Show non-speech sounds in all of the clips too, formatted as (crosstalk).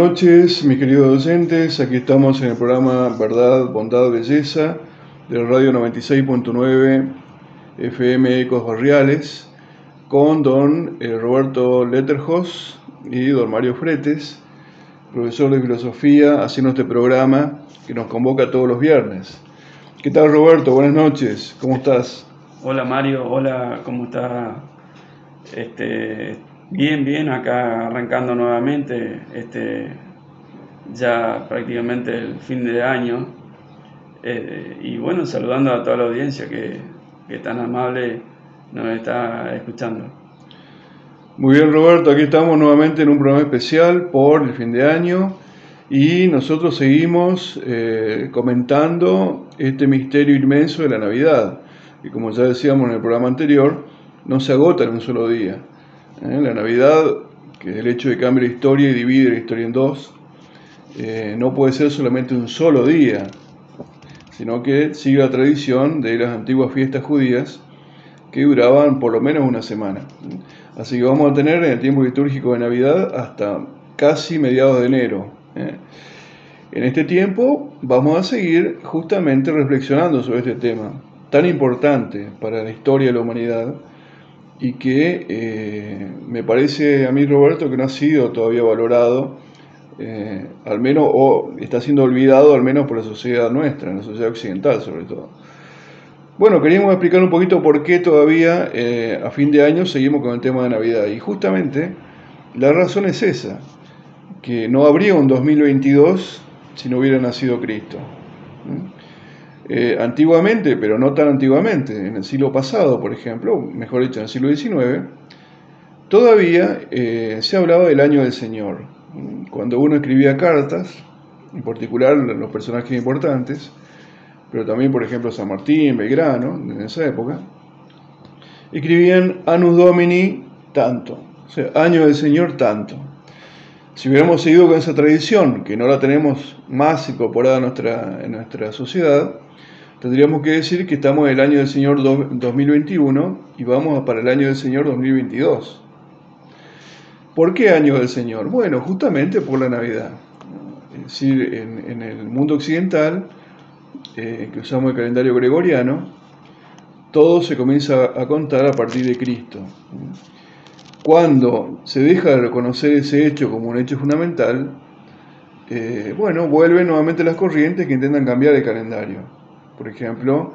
noches, mis queridos docentes. Aquí estamos en el programa Verdad, Bondad, Belleza del Radio 96.9 FM Ecos Barriales con don eh, Roberto Letterhos y don Mario Fretes, profesor de filosofía, haciendo este programa que nos convoca todos los viernes. ¿Qué tal Roberto? Buenas noches, ¿cómo estás? Hola Mario, hola, ¿cómo está? Este, Bien, bien, acá arrancando nuevamente, este, ya prácticamente el fin de año. Eh, y bueno, saludando a toda la audiencia que, que tan amable nos está escuchando. Muy bien, Roberto, aquí estamos nuevamente en un programa especial por el fin de año y nosotros seguimos eh, comentando este misterio inmenso de la Navidad, que como ya decíamos en el programa anterior, no se agota en un solo día. ¿Eh? La Navidad, que es el hecho de cambiar la historia y divide la historia en dos, eh, no puede ser solamente un solo día, sino que sigue la tradición de las antiguas fiestas judías que duraban por lo menos una semana. Así que vamos a tener en el tiempo litúrgico de Navidad hasta casi mediados de enero. ¿eh? En este tiempo vamos a seguir justamente reflexionando sobre este tema tan importante para la historia de la humanidad y que eh, me parece a mí, Roberto, que no ha sido todavía valorado, eh, al menos, o está siendo olvidado al menos por la sociedad nuestra, la sociedad occidental sobre todo. Bueno, queríamos explicar un poquito por qué todavía eh, a fin de año seguimos con el tema de Navidad. Y justamente la razón es esa, que no habría un 2022 si no hubiera nacido Cristo. Eh, antiguamente, pero no tan antiguamente, en el siglo pasado, por ejemplo, mejor dicho, en el siglo XIX, todavía eh, se hablaba del año del Señor. Cuando uno escribía cartas, en particular los personajes importantes, pero también, por ejemplo, San Martín, Belgrano, en esa época, escribían Anus Domini tanto, o sea, año del Señor tanto. Si hubiéramos seguido con esa tradición, que no la tenemos más incorporada en nuestra, en nuestra sociedad, tendríamos que decir que estamos en el año del Señor 2021 y vamos para el año del Señor 2022. ¿Por qué año del Señor? Bueno, justamente por la Navidad. Es decir, en, el mundo occidental, eh, que usamos el calendario gregoriano, todo se comienza a contar a partir de Cristo. Cuando se deja de reconocer ese hecho como un hecho fundamental, eh, bueno, vuelven nuevamente las corrientes que intentan cambiar el calendario. Por ejemplo,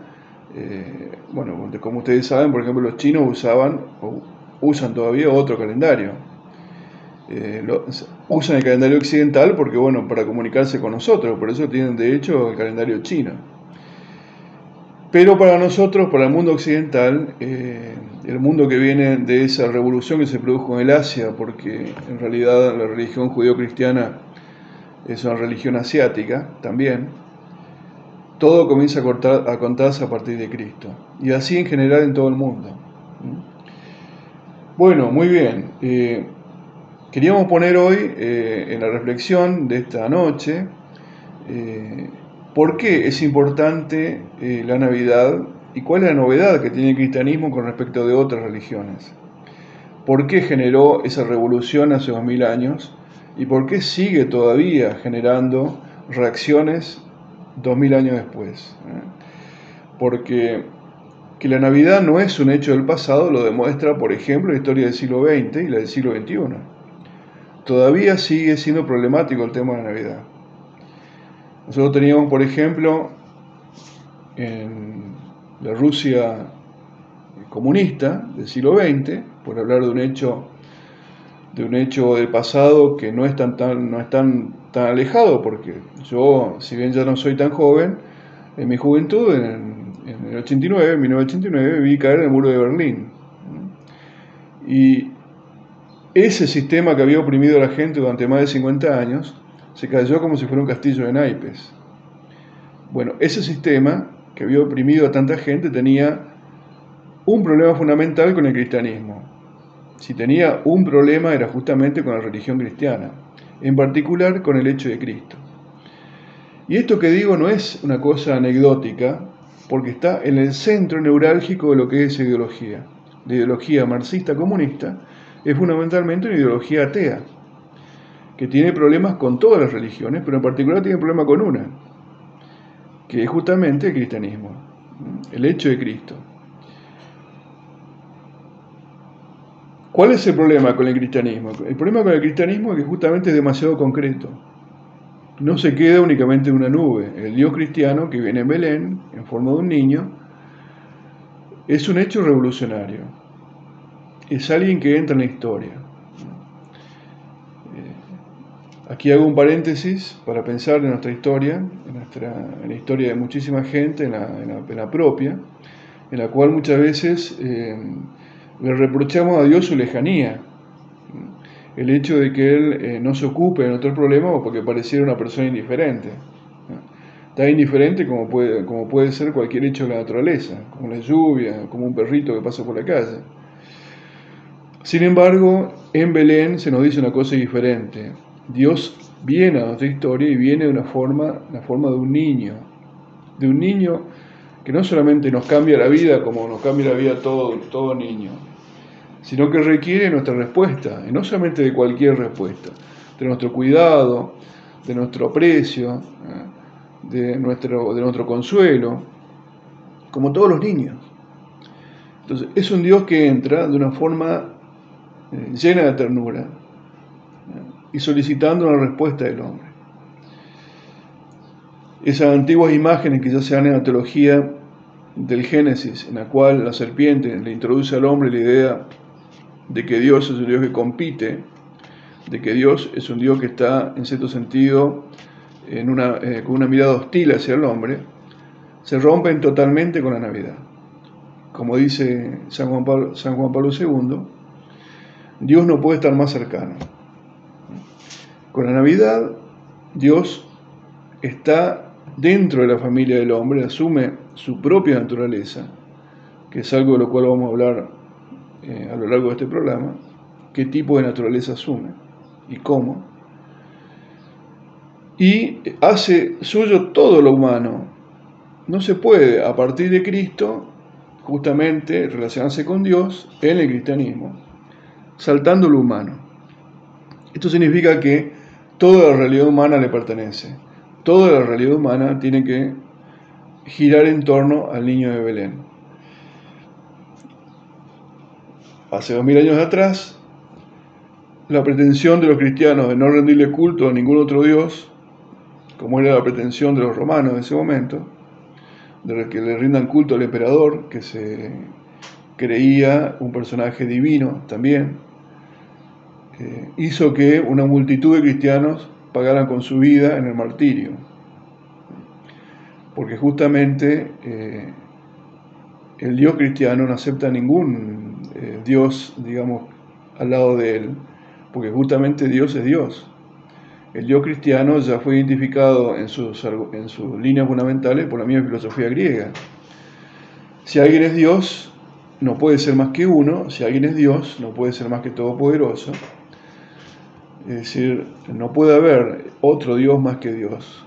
eh, bueno, como ustedes saben, por ejemplo, los chinos usaban o usan todavía otro calendario. Eh, usan el calendario occidental porque, bueno, para comunicarse con nosotros, por eso tienen de hecho el calendario chino. Pero para nosotros, para el mundo occidental, eh, el mundo que viene de esa revolución que se produjo en el Asia, porque en realidad la religión judío-cristiana es una religión asiática también, todo comienza a, a contarse a partir de Cristo. Y así en general en todo el mundo. Bueno, muy bien. Eh, queríamos poner hoy eh, en la reflexión de esta noche eh, por qué es importante la Navidad y cuál es la novedad que tiene el cristianismo con respecto de otras religiones. ¿Por qué generó esa revolución hace dos mil años? ¿Y por qué sigue todavía generando reacciones dos mil años después? Porque que la Navidad no es un hecho del pasado lo demuestra, por ejemplo, la historia del siglo XX y la del siglo XXI. Todavía sigue siendo problemático el tema de la Navidad. Nosotros teníamos, por ejemplo, en la Rusia comunista del siglo XX, por hablar de un hecho de un hecho del pasado que no es tan, tan, no es tan, tan alejado, porque yo, si bien ya no soy tan joven, en mi juventud, en, el 89, en 1989, vi caer el muro de Berlín. Y ese sistema que había oprimido a la gente durante más de 50 años se cayó como si fuera un castillo de naipes. Bueno, ese sistema que había oprimido a tanta gente tenía un problema fundamental con el cristianismo. Si tenía un problema era justamente con la religión cristiana, en particular con el hecho de Cristo. Y esto que digo no es una cosa anecdótica, porque está en el centro neurálgico de lo que es ideología. La ideología marxista-comunista es fundamentalmente una ideología atea, que tiene problemas con todas las religiones, pero en particular tiene problema con una, que es justamente el cristianismo, el hecho de Cristo. ¿Cuál es el problema con el cristianismo? El problema con el cristianismo es que justamente es demasiado concreto no se queda únicamente en una nube. El Dios cristiano que viene en Belén, en forma de un niño, es un hecho revolucionario. Es alguien que entra en la historia. Eh, aquí hago un paréntesis para pensar en nuestra historia, en, en la historia de muchísima gente, en la, propia, en la cual muchas veces eh, le reprochamos a Dios su lejanía el hecho de que él eh, no se ocupe de nuestro problema porque pareciera una persona indiferente. Tan indiferente como puede, como puede ser cualquier hecho de la naturaleza, como la lluvia, como un perrito que pasa por la calle. Sin embargo, en Belén se nos dice una cosa diferente. Dios viene a nuestra historia y viene de una forma, la forma de un niño, de un niño que no solamente nos cambia la vida como nos cambia la vida todo, todo niño, sino que requiere nuestra respuesta, y no solamente de cualquier respuesta, de nuestro cuidado, de nuestro aprecio, ¿eh? de nuestro, de nuestro consuelo, como todos los niños. Entonces, es un Dios que entra de una forma eh, llena de ternura ¿eh? y solicitando una respuesta del hombre. Esas antiguas imágenes que ya se dan en la teología del Génesis, en la cual la serpiente le introduce al hombre la idea de que Dios es un Dios que compite, de que Dios es un Dios que está, en cierto sentido, eh, con una mirada hostil hacia el hombre, se rompen totalmente con la Navidad. Como dice San Juan Pablo II, Dios no puede estar más cercano. Con la Navidad, Dios está dentro de la familia del hombre, asume su propia naturaleza, que es algo de lo cual vamos a hablar eh, a lo largo de este programa qué tipo de naturaleza asume y cómo. Y hace suyo todo lo humano. No se puede, a partir de Cristo, justamente relacionarse con Dios en el cristianismo, saltando lo humano. Esto significa que toda la realidad humana le pertenece. Toda la realidad humana tiene que girar en torno al niño de Belén hace dos mil años atrás, la pretensión de los cristianos de no rendirle culto a ningún otro Dios, como era la pretensión de los romanos en ese momento, de que le rindan culto al emperador, que se creía un personaje divino también, eh, hizo que una multitud de cristianos pagaran con su vida en el martirio. Porque justamente eh, el Dios cristiano no acepta ningún eh, Dios, digamos, al lado de Él, porque justamente Dios es Dios. el Dios cristiano ya fue identificado en sus, en sus líneas fundamentales por la misma filosofía griega. Si alguien es Dios, no puede ser más que uno, si alguien es Dios, no puede ser más que todopoderoso. Es decir, no puede haber otro Dios más que Dios.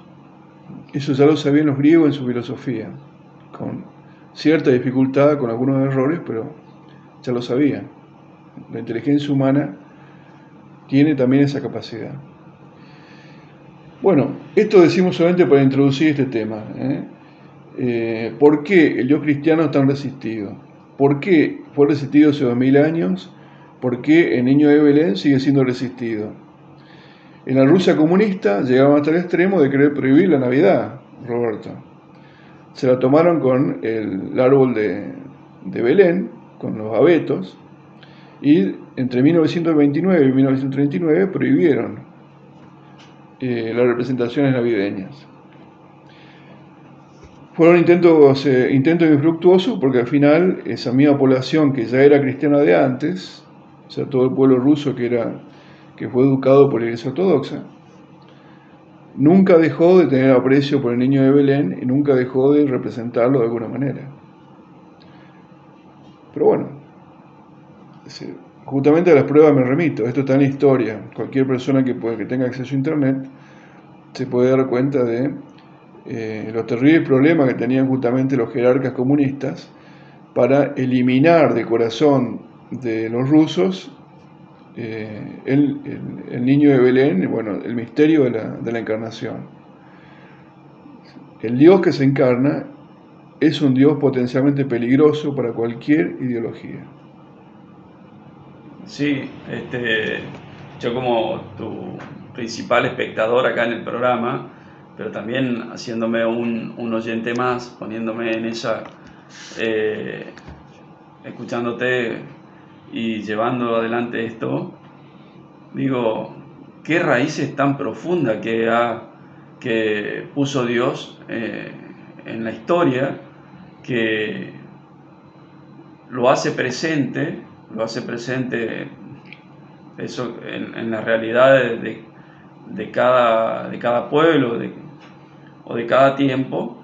Eso ya lo sabían los griegos en su filosofía, con cierta dificultad, con algunos errores, pero ya lo sabían. La inteligencia humana tiene también esa capacidad. Bueno, esto decimos solamente para introducir este tema. ¿eh? Eh, ¿Por qué el Dios cristiano es tan resistido? ¿Por qué fue resistido hace dos mil años? ¿Por qué el niño de Belén sigue siendo resistido? En la Rusia comunista llegaban hasta el extremo de querer prohibir la Navidad, Roberto. Se la tomaron con el, árbol de Belén, con los abetos, y entre 1929 y 1939 prohibieron eh, las representaciones navideñas. Fueron intentos, eh, intentos infructuosos porque al final esa misma población que ya era cristiana de antes, o sea, todo el pueblo ruso que, era, que fue educado por la Iglesia Ortodoxa, nunca dejó de tener aprecio por el niño de Belén y nunca dejó de representarlo de alguna manera. Pero bueno, justamente a las pruebas me remito, esto está en la historia, cualquier persona que, que tenga acceso a Internet se puede dar cuenta de eh, los terribles problemas que tenían justamente los jerarcas comunistas para eliminar de corazón de los rusos eh, el, niño de Belén, bueno, el misterio de la encarnación. El Dios que se encarna es un Dios potencialmente peligroso para cualquier ideología. Sí, este, yo como tu principal espectador acá en el programa, pero también haciéndome un, oyente más, poniéndome en ella, eh, escuchándote y llevando adelante esto, digo, qué raíces tan profundas que, ha, que puso Dios eh, en la historia, que lo hace presente lo hace presente eso en, la realidad de, cada, de cada pueblo o de cada tiempo,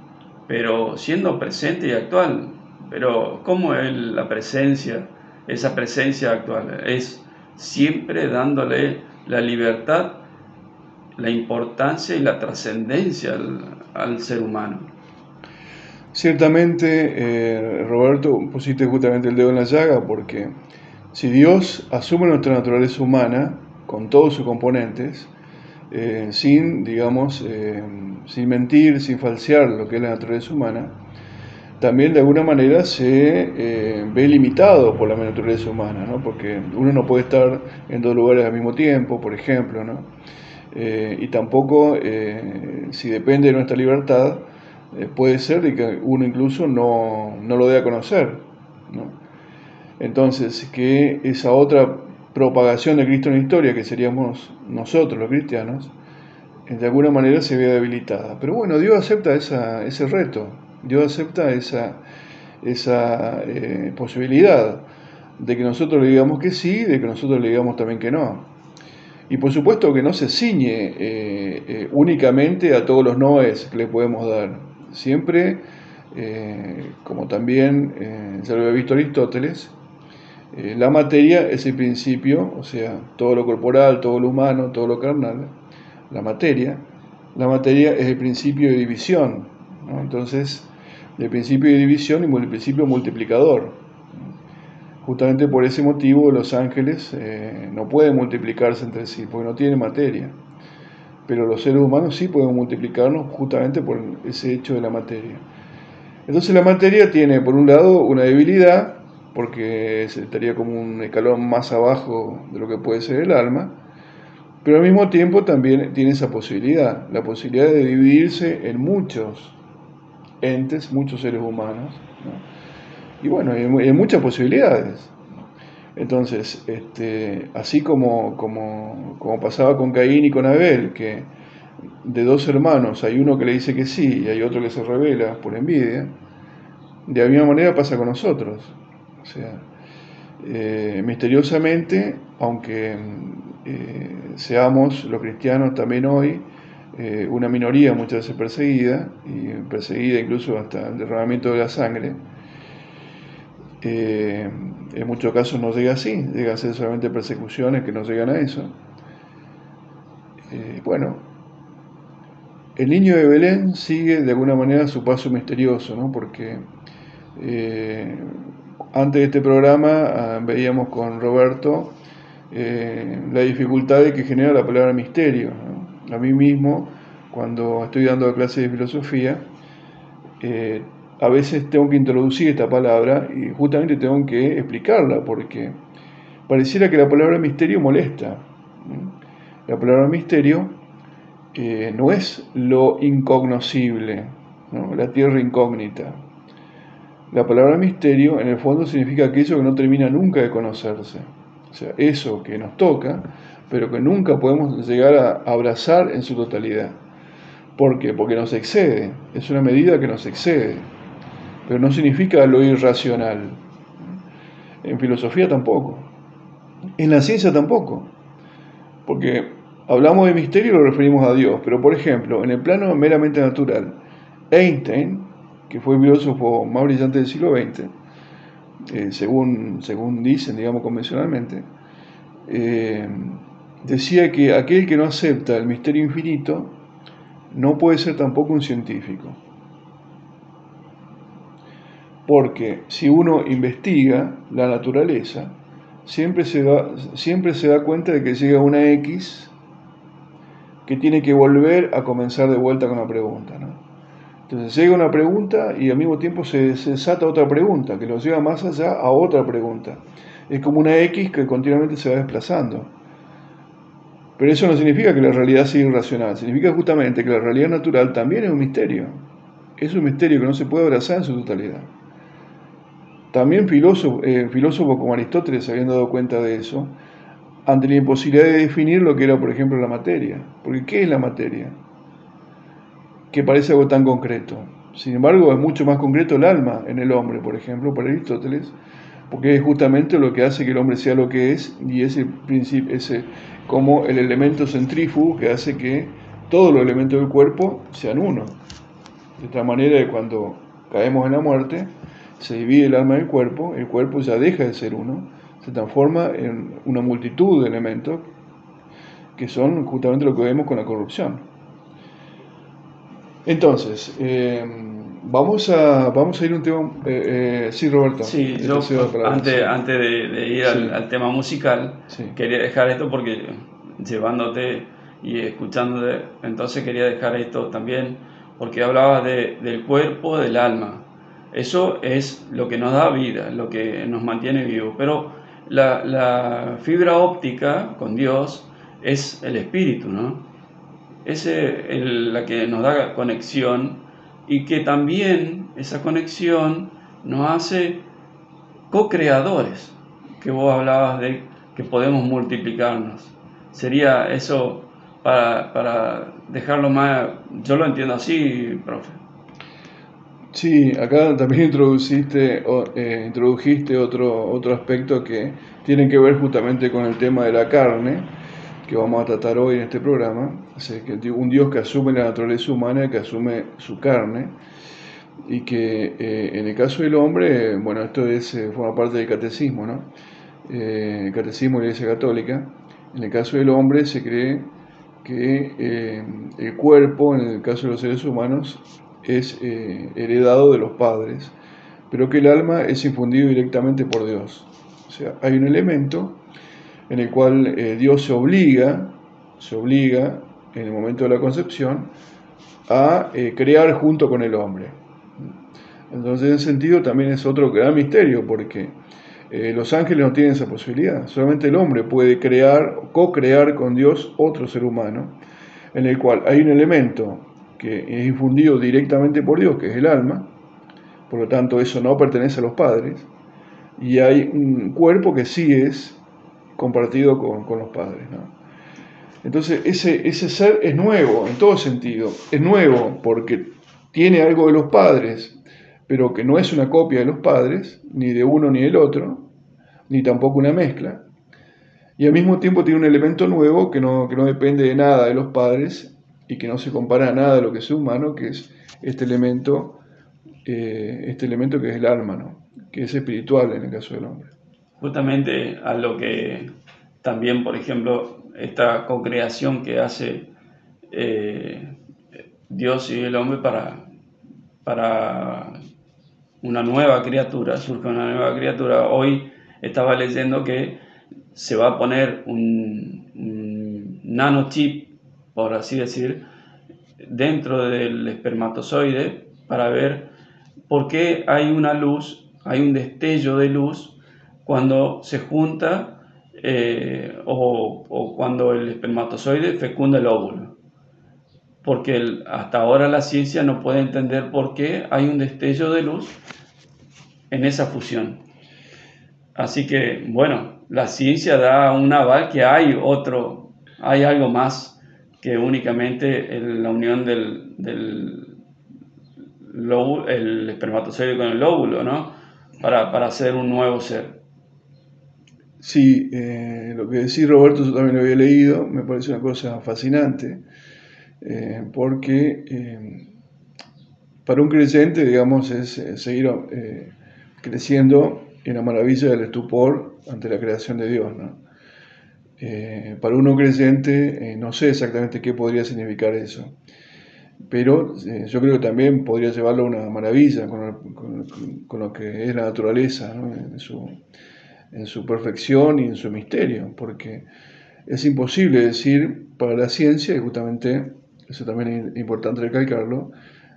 pero siendo presente y actual. Pero ¿cómo es la presencia, esa presencia actual? Es siempre dándole la libertad, la importancia y la trascendencia al, ser humano. Ciertamente, eh, Roberto, pusiste justamente el dedo en la llaga porque si Dios asume nuestra naturaleza humana con todos sus componentes, eh, sin, digamos, eh, sin mentir, sin falsear lo que es la naturaleza humana, también de alguna manera se ve limitado por la naturaleza humana, ¿no? porque uno no puede estar en dos lugares al mismo tiempo, por ejemplo, ¿no? y tampoco, si depende de nuestra libertad, puede ser que uno incluso no, no lo dé a conocer. ¿no? Entonces, que esa otra propagación de Cristo en la historia, que seríamos nosotros los cristianos, de alguna manera se ve debilitada. Pero bueno, Dios acepta ese reto, Dios acepta esa, esa eh, posibilidad de que nosotros le digamos que sí, de que nosotros le digamos también que no. Y por supuesto que no se ciñe eh, eh, únicamente a todos los noes que le podemos dar. Siempre, como también ya lo había visto Aristóteles, eh, la materia es el principio, o sea, todo lo corporal, todo lo humano, todo lo carnal, la materia. La materia es el principio de división, entonces el principio de división y el principio multiplicador. Justamente por ese motivo los ángeles eh, no pueden multiplicarse entre sí, porque no tienen materia. Pero los seres humanos sí pueden multiplicarnos justamente por ese hecho de la materia. Entonces la materia tiene, por un lado, una debilidad, porque estaría como un escalón más abajo de lo que puede ser el alma, pero al mismo tiempo también tiene esa posibilidad, la posibilidad de dividirse en muchos entes, muchos seres humanos, y bueno, hay, muchas posibilidades. Entonces, este, así como, como, como pasaba con Caín y con Abel, que de dos hermanos hay uno que le dice que sí y hay otro que se revela por envidia, de la misma manera pasa con nosotros. O sea, eh, misteriosamente, aunque eh, seamos los cristianos también hoy, eh, una minoría muchas veces perseguida, y perseguida incluso hasta el derramamiento de la sangre, en muchos casos no llega así, llega a ser solamente persecuciones que no llegan a eso. bueno, el niño de Belén sigue de alguna manera su paso misterioso, ¿no? porque antes de este programa ah, veíamos con Roberto eh, la dificultad que genera la palabra misterio. A mí mismo, cuando estoy dando clases de filosofía, eh, a veces tengo que introducir esta palabra y justamente tengo que explicarla porque pareciera que la palabra misterio molesta. La palabra misterio eh, no es lo incognoscible, la tierra incógnita. La palabra misterio en el fondo significa aquello que no termina nunca de conocerse. O sea, eso que nos toca, pero que nunca podemos llegar a abrazar en su totalidad. ¿Por qué? Porque nos excede, es una medida que nos excede, pero no significa lo irracional. En filosofía tampoco, en la ciencia tampoco, porque hablamos de misterio y lo referimos a Dios, pero por ejemplo, en el plano meramente natural, Einstein que fue el filósofo más brillante del siglo XX, eh, según, según dicen, digamos, convencionalmente, eh, decía que aquel que no acepta el misterio infinito no puede ser tampoco un científico. Porque si uno investiga la naturaleza, siempre se, siempre se da cuenta de que llega una X que tiene que volver a comenzar de vuelta con la pregunta. ¿no? Entonces llega una pregunta y al mismo tiempo se, desata otra pregunta, que lo lleva más allá a otra pregunta. Es como una X que continuamente se va desplazando. Pero eso no significa que la realidad sea irracional, significa justamente que la realidad natural también es un misterio. Es un misterio que no se puede abrazar en su totalidad. También filósofos, eh, filósofos como Aristóteles se habían dado cuenta de eso, ante la imposibilidad de definir lo que era, por ejemplo, la materia. Porque ¿qué es la materia? que parece algo tan concreto. Sin embargo, es mucho más concreto el alma en el hombre, por ejemplo, para Aristóteles, porque es justamente lo que hace que el hombre sea lo que es y ese principio, ese como el elemento centrífugo que hace que todos los elementos del cuerpo sean uno. De tal manera cuando caemos en la muerte, se divide el alma del cuerpo, el cuerpo ya deja de ser uno, se transforma en una multitud de elementos que son justamente lo que vemos con la corrupción. Entonces, eh, vamos, a, vamos a ir a un tema... Eh, eh, sí, Roberto. Sí, yo, antes, antes de, ir al, tema musical, quería dejar esto porque llevándote y escuchándote, entonces quería dejar esto también porque hablabas de, del cuerpo, del alma. Eso es lo que nos da vida, lo que nos mantiene vivos. Pero la, fibra óptica con Dios es el espíritu, ¿no? es la que nos da conexión y que también esa conexión nos hace co-creadores, que vos hablabas de que podemos multiplicarnos. Sería eso para, dejarlo más, yo lo entiendo así, profe. Sí, acá también (laughs) introduciste, eh, introdujiste otro, otro aspecto que tiene que ver justamente con el tema de la carne que vamos a tratar hoy en este programa, que un Dios que asume la naturaleza humana, que asume su carne, y que eh, en el caso del hombre, bueno, esto es, eh, forma parte del catecismo, ¿no? Eh, el catecismo de la Iglesia Católica, en el caso del hombre se cree que el cuerpo, en el caso de los seres humanos, es heredado de los padres, pero que el alma es infundido directamente por Dios. O sea, hay un elemento en el cual eh, Dios se obliga, se obliga en el momento de la concepción a eh, crear junto con el hombre. Entonces, en ese sentido, también es otro gran misterio, porque eh, los ángeles no tienen esa posibilidad. Solamente el hombre puede crear, co-crear con Dios otro ser humano, en el cual hay un elemento que es infundido directamente por Dios, que es el alma, por lo tanto eso no pertenece a los padres, y hay un cuerpo que sí es compartido con, los padres. Entonces ese, ese ser es nuevo en todo sentido, es nuevo porque tiene algo de los padres, pero que no es una copia de los padres, ni de uno ni del otro, ni tampoco una mezcla. Y al mismo tiempo tiene un elemento nuevo que no, que no depende de nada de los padres y que no se compara a nada de lo que es humano, que es este elemento, eh, este elemento que es el alma, ¿no? que es espiritual en el caso del hombre. Justamente a lo que también, por ejemplo, esta co-creación que hace eh, Dios y el hombre para, para una nueva criatura, surge una nueva criatura. Hoy estaba leyendo que se va a poner un, un nanochip, por así decir, dentro del espermatozoide para ver por qué hay una luz, hay un destello de luz cuando se junta eh, o, cuando el espermatozoide fecunda el óvulo. Porque hasta ahora la ciencia no puede entender por qué hay un destello de luz en esa fusión. Así que, bueno, la ciencia da un aval que hay otro, hay algo más que únicamente la unión del, del el espermatozoide con el óvulo, ¿no? Para, para hacer un nuevo ser. Sí, eh, lo que decís Roberto, yo también lo había leído, me parece una cosa fascinante, eh, porque eh, para un creyente, digamos, es seguir creciendo en la maravilla del estupor ante la creación de Dios. ¿no? Para uno creyente, no sé exactamente qué podría significar eso, pero yo creo que también podría llevarlo a una maravilla con, lo que es la naturaleza, en su perfección y en su misterio, porque es imposible decir para la ciencia, y justamente eso también es importante recalcarlo,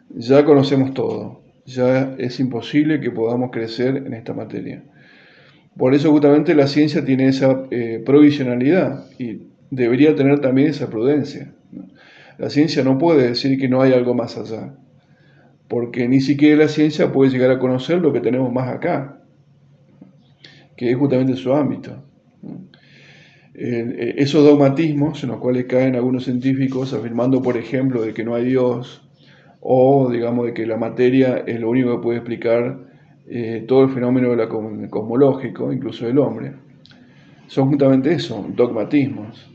ya conocemos todo, ya es imposible que podamos crecer en esta materia. Por eso justamente la ciencia tiene esa eh, provisionalidad y debería tener también esa prudencia. La ciencia no puede decir que no hay algo más allá, porque ni siquiera la ciencia puede llegar a conocer lo que tenemos más acá que es justamente su ámbito. Eh, esos dogmatismos en los cuales caen algunos científicos afirmando, por ejemplo, de que no hay Dios o, digamos, de que la materia es lo único que puede explicar eh, todo el fenómeno cosmológico, incluso del hombre, son justamente eso, dogmatismos.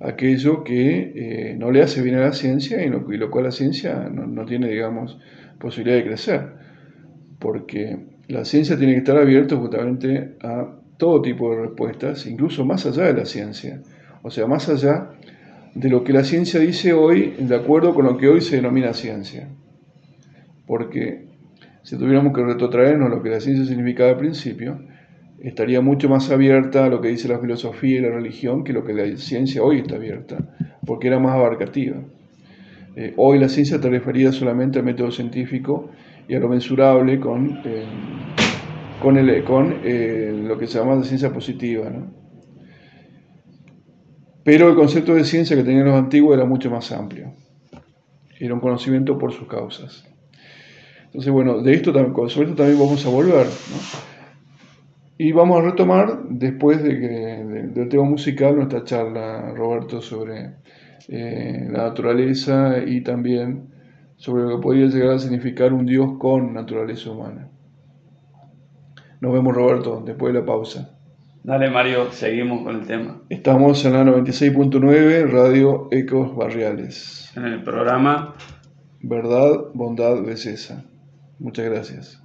Aquello que eh, no le hace bien a la ciencia y lo, lo cual la ciencia no, no tiene, digamos, posibilidad de crecer. Porque la ciencia tiene que estar abierta justamente a todo tipo de respuestas, incluso más allá de la ciencia. O sea, más allá de lo que la ciencia dice hoy, de acuerdo con lo que hoy se denomina ciencia. Porque si tuviéramos que retrotraernos lo que la ciencia significaba al principio, estaría mucho más abierta a lo que dice la filosofía y la religión que lo que la ciencia hoy está abierta, porque era más abarcativa. Eh, hoy la ciencia te refería solamente al método científico y a lo mensurable con, eh, con, eh, lo que se llama la ciencia positiva. Pero el concepto de ciencia que tenían los antiguos era mucho más amplio. Era un conocimiento por sus causas. Entonces, bueno, de esto, sobre esto también vamos a volver. Y vamos a retomar, después de que, del tema musical, nuestra charla, Roberto, sobre eh, la naturaleza y también sobre lo que podría llegar a significar un Dios con naturaleza humana. Nos vemos, Roberto, después de la pausa. Dale, Mario, seguimos con el tema. Estamos en la 96.9, Radio Ecos Barriales. En el programa Verdad, Bondad, Belleza. Muchas gracias.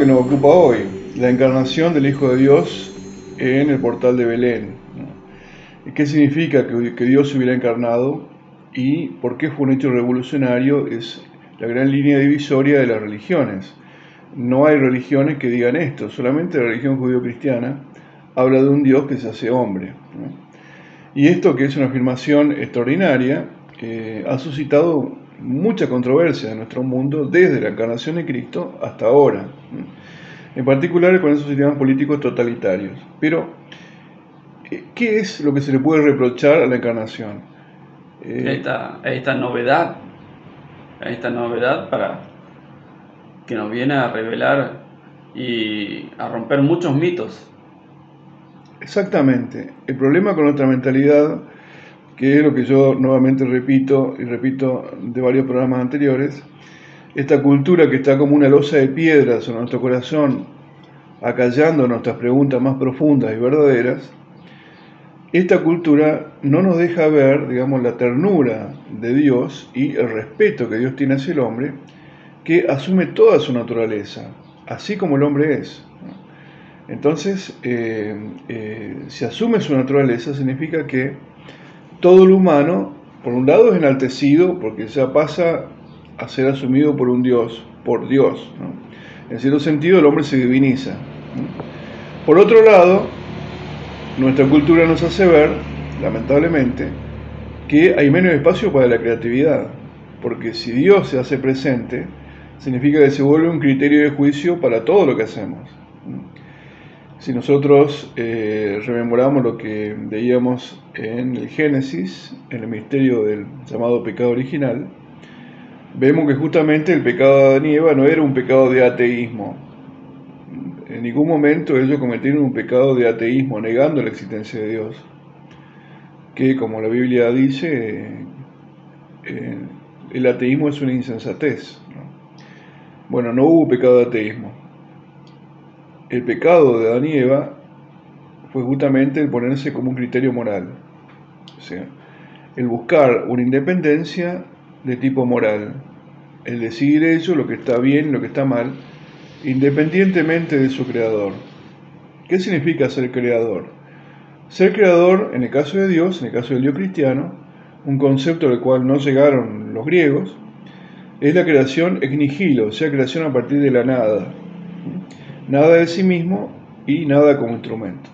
Que nos ocupa hoy, la encarnación del Hijo de Dios en el portal de Belén. ¿Qué significa que, Dios se hubiera encarnado y por qué fue un hecho revolucionario? Es la gran línea divisoria de las religiones. No hay religiones que digan esto, solamente la religión judío-cristiana habla de un Dios que se hace hombre. Y esto, que es una afirmación extraordinaria, eh, ha suscitado mucha controversia en nuestro mundo desde la encarnación de Cristo hasta ahora, en particular con esos sistemas políticos totalitarios. Pero, eh, ¿qué es lo que se le puede reprochar a la encarnación? Eh, esta, esta novedad, esta novedad para que nos viene a revelar y a romper muchos mitos. Exactamente. El problema con nuestra mentalidad que es lo que yo nuevamente repito y repito de varios programas anteriores, esta cultura que está como una losa de piedras en nuestro corazón, acallando nuestras preguntas más profundas y verdaderas, esta cultura no nos deja ver, digamos, la ternura de Dios y el respeto que Dios tiene hacia el hombre, que asume toda su naturaleza, así como el hombre es. Entonces, eh, eh, si asume su naturaleza, significa que todo lo humano, por un lado, es enaltecido porque ya pasa a ser asumido por un Dios, por Dios. En cierto sentido, el hombre se diviniza. Por otro lado, nuestra cultura nos hace ver, lamentablemente, que hay menos espacio para la creatividad, porque si Dios se hace presente, significa que se vuelve un criterio de juicio para todo lo que hacemos. Si nosotros eh, rememoramos lo que veíamos en el Génesis, en el misterio del llamado pecado original, vemos que justamente el pecado de Adán y Eva no era un pecado de ateísmo. En ningún momento ellos cometieron un pecado de ateísmo, negando la existencia de Dios. Que, como la Biblia dice, eh, el ateísmo es una insensatez. Bueno, no hubo pecado de ateísmo el pecado de Adán y Eva fue justamente el ponerse como un criterio moral, el buscar una independencia de tipo moral, el decidir eso, lo que está bien, lo que está mal, independientemente de su creador. ¿Qué significa ser creador? Ser creador, en el caso de Dios, en el caso del Dios cristiano, un concepto al cual no llegaron los griegos, es la creación ex nihilo, o sea, creación a partir de la nada nada de sí mismo y nada como instrumento.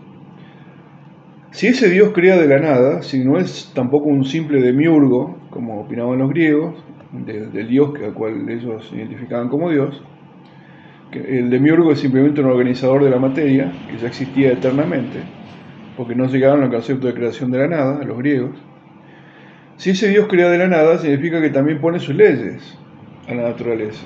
Si ese Dios crea de la nada, si no es tampoco un simple demiurgo, como opinaban los griegos, del Dios al cual ellos identificaban como Dios, el demiurgo es simplemente un organizador de la materia que ya existía eternamente, porque no llegaron al concepto de creación de la nada, los griegos. Si ese Dios crea de la nada, significa que también pone sus leyes a la naturaleza.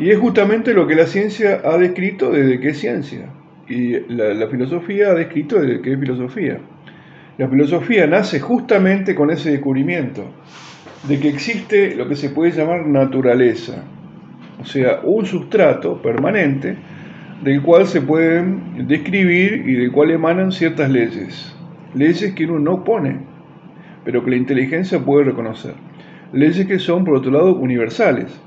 Y es justamente lo que la ciencia ha descrito desde que es ciencia. Y la, filosofía ha descrito desde que es filosofía. La filosofía nace justamente con ese descubrimiento de que existe lo que se puede llamar naturaleza, o sea, un sustrato permanente del cual se pueden describir y del cual emanan ciertas leyes, leyes que uno no pone, pero que la inteligencia puede reconocer, leyes que son, por otro lado, universales.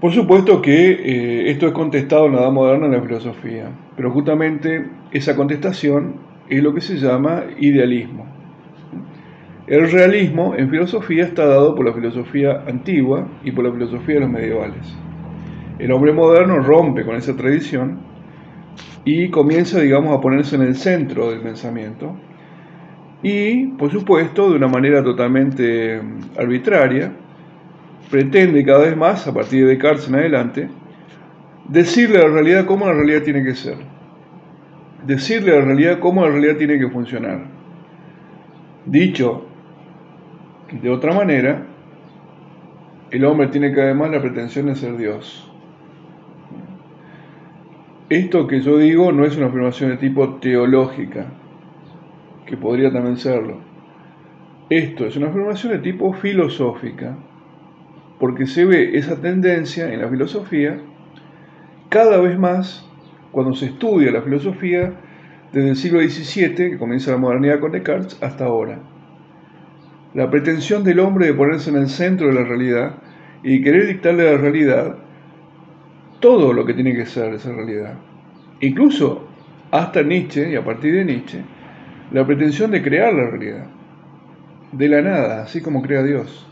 Por supuesto que eh, esto es contestado en la edad moderna en la filosofía, pero justamente esa contestación es lo que se llama idealismo. El realismo en filosofía está dado por la filosofía antigua y por la filosofía de los medievales. El hombre moderno rompe con esa tradición y comienza, digamos, a ponerse en el centro del pensamiento y, por supuesto, de una manera totalmente arbitraria, pretende cada vez más, a partir de Descartes en adelante, decirle a la realidad cómo la realidad tiene que ser, decirle a la realidad cómo la realidad tiene que funcionar. Dicho de otra manera, el hombre tiene cada vez más la pretensión de ser Dios. Esto que yo digo no es una afirmación de tipo teológica, que podría también serlo. Esto es una afirmación de tipo filosófica, porque se ve esa tendencia en la filosofía cada vez más cuando se estudia la filosofía desde el siglo XVII, que comienza la modernidad con Descartes, hasta ahora. La pretensión del hombre de ponerse en el centro de la realidad y querer dictarle a la realidad todo lo que tiene que ser esa realidad. Incluso hasta Nietzsche, y a partir de Nietzsche, la pretensión de crear la realidad, de la nada, así como crea Dios.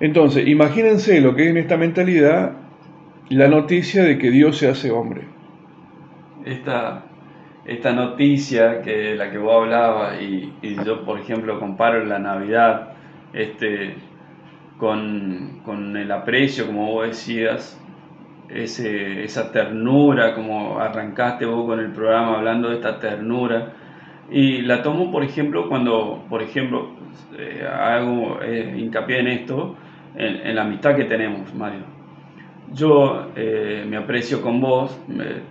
Entonces, imagínense lo que es en esta mentalidad la noticia de que Dios se hace hombre. Esta, esta noticia que la que vos hablabas y, yo, por ejemplo, comparo la Navidad este, con, con el aprecio, como vos decías, ese, esa ternura, como arrancaste vos con el programa hablando de esta ternura. Y la tomo, por ejemplo, cuando, por ejemplo, eh, hago eh, hincapié en esto, en, la amistad que tenemos, Mario. Yo eh, me aprecio con vos,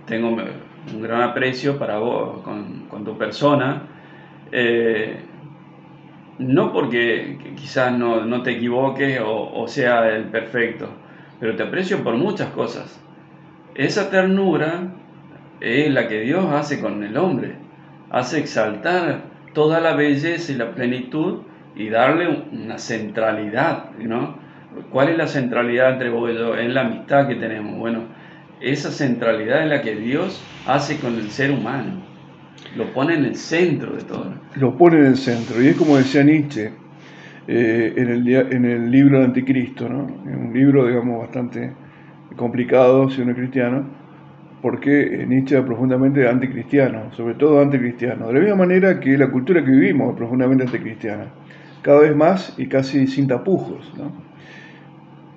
tengo un gran aprecio para vos, con, tu persona, no porque quizás no, no te equivoques o, o sea el perfecto, pero te aprecio por muchas cosas. Esa ternura es la que Dios hace con el hombre, hace exaltar toda la belleza y la plenitud y darle una centralidad, ¿no? ¿Cuál es la centralidad entre vos y yo? En la amistad que tenemos. Bueno, esa centralidad es la que Dios hace con el ser humano. Lo pone en el centro de todo. Lo pone en el centro. Y es como decía Nietzsche, eh, en, el, en el libro del Anticristo, ¿no? un libro, digamos, bastante complicado si uno es cristiano, porque Nietzsche es profundamente anticristiano, sobre todo anticristiano, de la misma manera que la cultura que vivimos es profundamente anticristiana, cada vez más y casi sin tapujos. ¿no?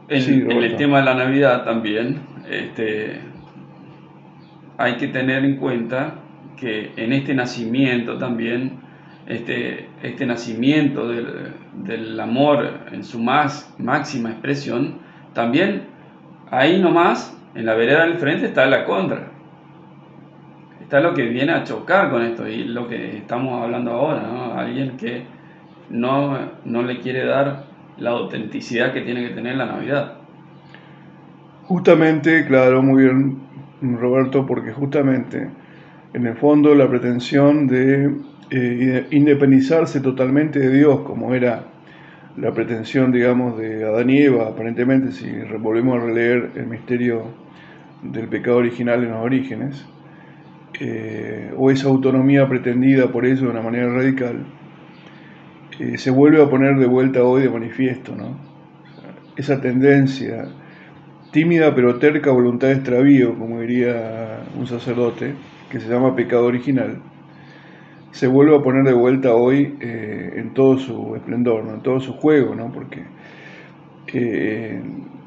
En, el tema de la Navidad también, este, hay que tener en cuenta que en este nacimiento también este, este nacimiento del, amor en su más máxima expresión, también ahí nomás, en la vereda del frente, está la contra. Está lo que viene a chocar con esto y lo que estamos hablando ahora, Alguien que no, no le quiere dar la autenticidad que tiene que tener la Navidad. Justamente, claro, muy bien, Roberto, porque justamente en el fondo la pretensión de eh, independizarse totalmente de Dios, como era la pretensión, digamos, de Adán y Eva, aparentemente, si volvemos a releer el misterio del pecado original en los orígenes, eh, o esa autonomía pretendida por ellos de una manera radical, se vuelve a poner de vuelta hoy de manifiesto, ¿no? Esa tendencia tímida pero terca voluntad de extravío, como diría un sacerdote, que se llama pecado original, se vuelve a poner de vuelta hoy eh, en todo su esplendor, en todo su juego, ¿no? porque eh,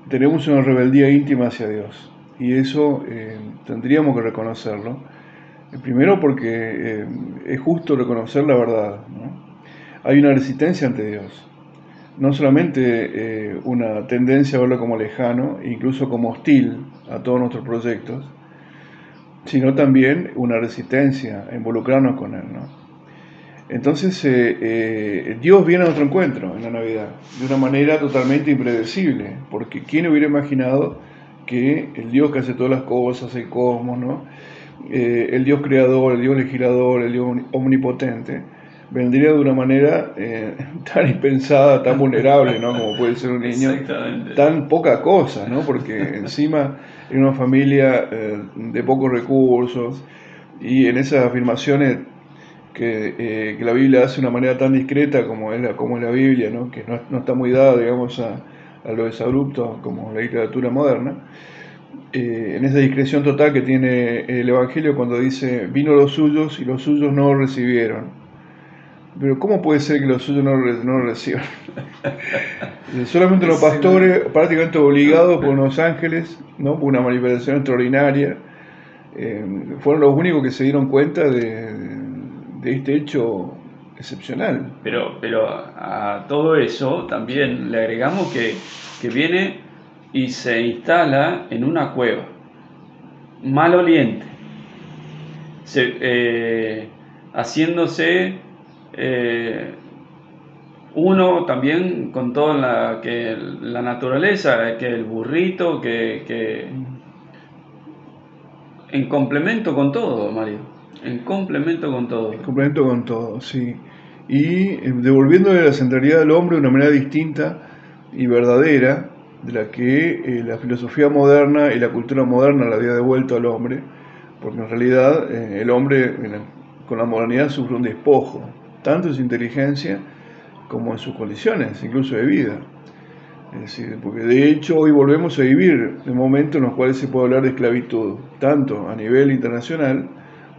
tenemos una rebeldía íntima hacia Dios y eso eh, tendríamos que reconocerlo. Primero porque es justo reconocer la verdad. Hay una resistencia ante Dios, no solamente una tendencia a verlo como lejano, incluso como hostil a todos nuestros proyectos, sino también una resistencia a involucrarnos con Él. Entonces eh, eh, Dios viene a nuestro encuentro en la Navidad de una manera totalmente impredecible, porque ¿quién hubiera imaginado que el Dios que hace todas las cosas, el cosmos. Eh, el Dios creador, el Dios legislador, el Dios omnipotente, vendría de una manera (laughs) tan impensada, tan vulnerable, ¿no? Como puede ser un niño, tan poca cosa, ¿no? Porque encima en una familia de pocos recursos y en esas afirmaciones eh, que, la Biblia hace de una manera tan discreta como es la, como es la Biblia, ¿no? que no, está muy dada, digamos, a, a los desabruptos como la literatura moderna, eh, en esa discreción total que tiene el Evangelio cuando dice, vino los suyos y los suyos no lo recibieron. Pero ¿cómo puede ser que los suyos no, no lo reciban? (laughs) Solamente los pastores, prácticamente obligados por unos ángeles, ¿no? por una manifestación extraordinaria, eh, fueron los únicos que se dieron cuenta de, de este hecho excepcional. Pero, pero a todo eso también le agregamos que, que viene y se instala en una cueva, maloliente, se, eh, haciéndose eh, uno también con toda la, la naturaleza, que el burrito, que, en complemento con todo, Mario, en complemento con todo. En complemento con todo, sí. Y eh, devolviéndole la centralidad del hombre de una manera distinta y verdadera de la que la filosofía moderna y la cultura moderna le había devuelto al hombre, porque en realidad el hombre con la modernidad sufre un despojo, tanto en su inteligencia como en sus condiciones, incluso de vida. Porque de hecho hoy volvemos a vivir en momentos en los cuales se puede hablar de esclavitud, tanto a nivel internacional,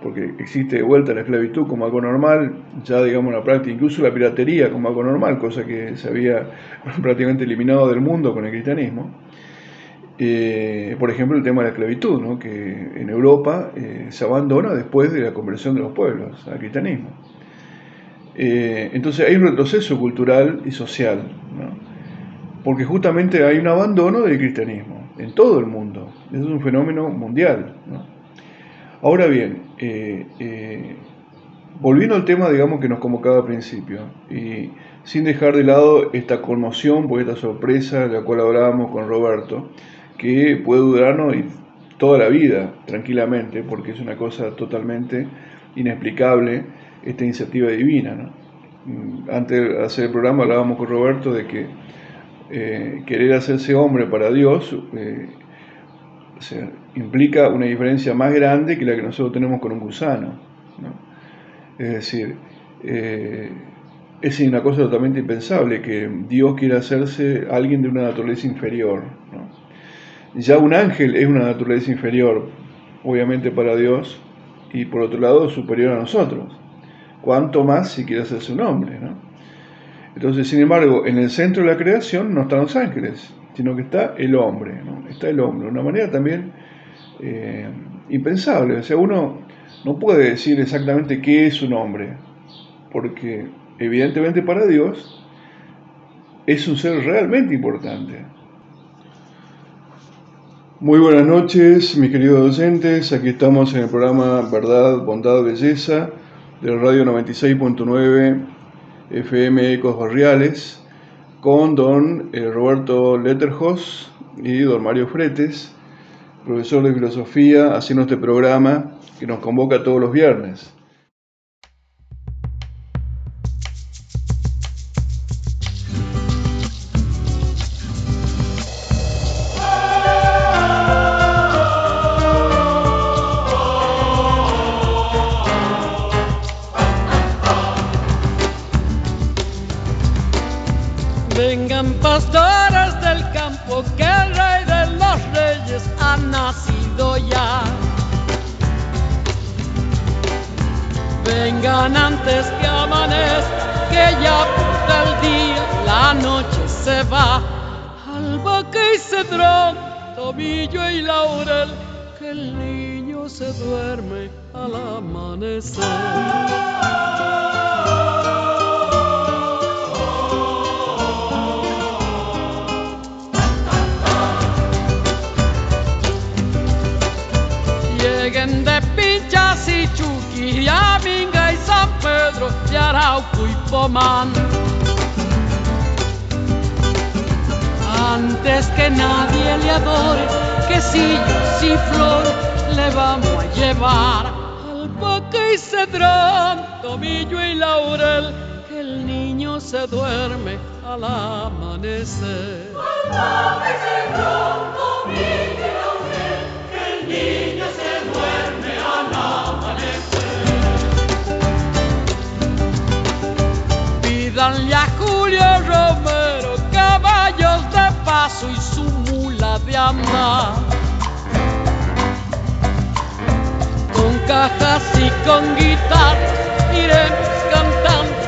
porque existe de vuelta la esclavitud como algo normal, ya digamos la práctica, incluso la piratería como algo normal, cosa que se había (laughs) prácticamente eliminado del mundo con el cristianismo. Eh, por ejemplo, el tema de la esclavitud, ¿no? que en Europa eh, se abandona después de la conversión de los pueblos al cristianismo. Eh, entonces hay un retroceso cultural y social, porque justamente hay un abandono del cristianismo en todo el mundo. es un fenómeno mundial. Ahora bien, eh, eh, volviendo al tema, digamos, que nos convocaba al principio, y sin dejar de lado esta conmoción, pues esta sorpresa de la cual hablábamos con Roberto, que puede durarnos toda la vida, tranquilamente, porque es una cosa totalmente inexplicable esta iniciativa divina. Mm, antes de hacer el programa hablábamos con Roberto de que eh, querer hacerse hombre para Dios eh, implica una diferencia más grande que la que nosotros tenemos con un gusano. Es decir, eh, es una cosa totalmente impensable que Dios quiera hacerse alguien de una naturaleza inferior. Ya un ángel es una naturaleza inferior, obviamente para Dios, y por otro lado superior a nosotros cuanto más si quiere hacerse un hombre. ¿no? Entonces, sin embargo, en el centro de la creación no están los ángeles, sino que está el hombre, ¿no? está el hombre, de una manera también eh, impensable. O sea, uno no puede decir exactamente qué es un hombre, porque evidentemente para Dios es un ser realmente importante. Muy buenas noches, mis queridos docentes. Aquí estamos en el programa Verdad, Bondad, Belleza del Radio 96.9 FM Ecos Barriales con don eh, Roberto Letterhos y don Mario Fretes, profesor de filosofía, haciendo este programa que nos convoca todos los viernes. Tomillo y laurel, que el niño se duerme al amanecer. Albahaca y cedrón, tomillo y laurel, que el niño se duerme al amanecer. Pídanle a Julio Romero caballos de paso y su mula de. Con cajas y con guitarra iremos cantando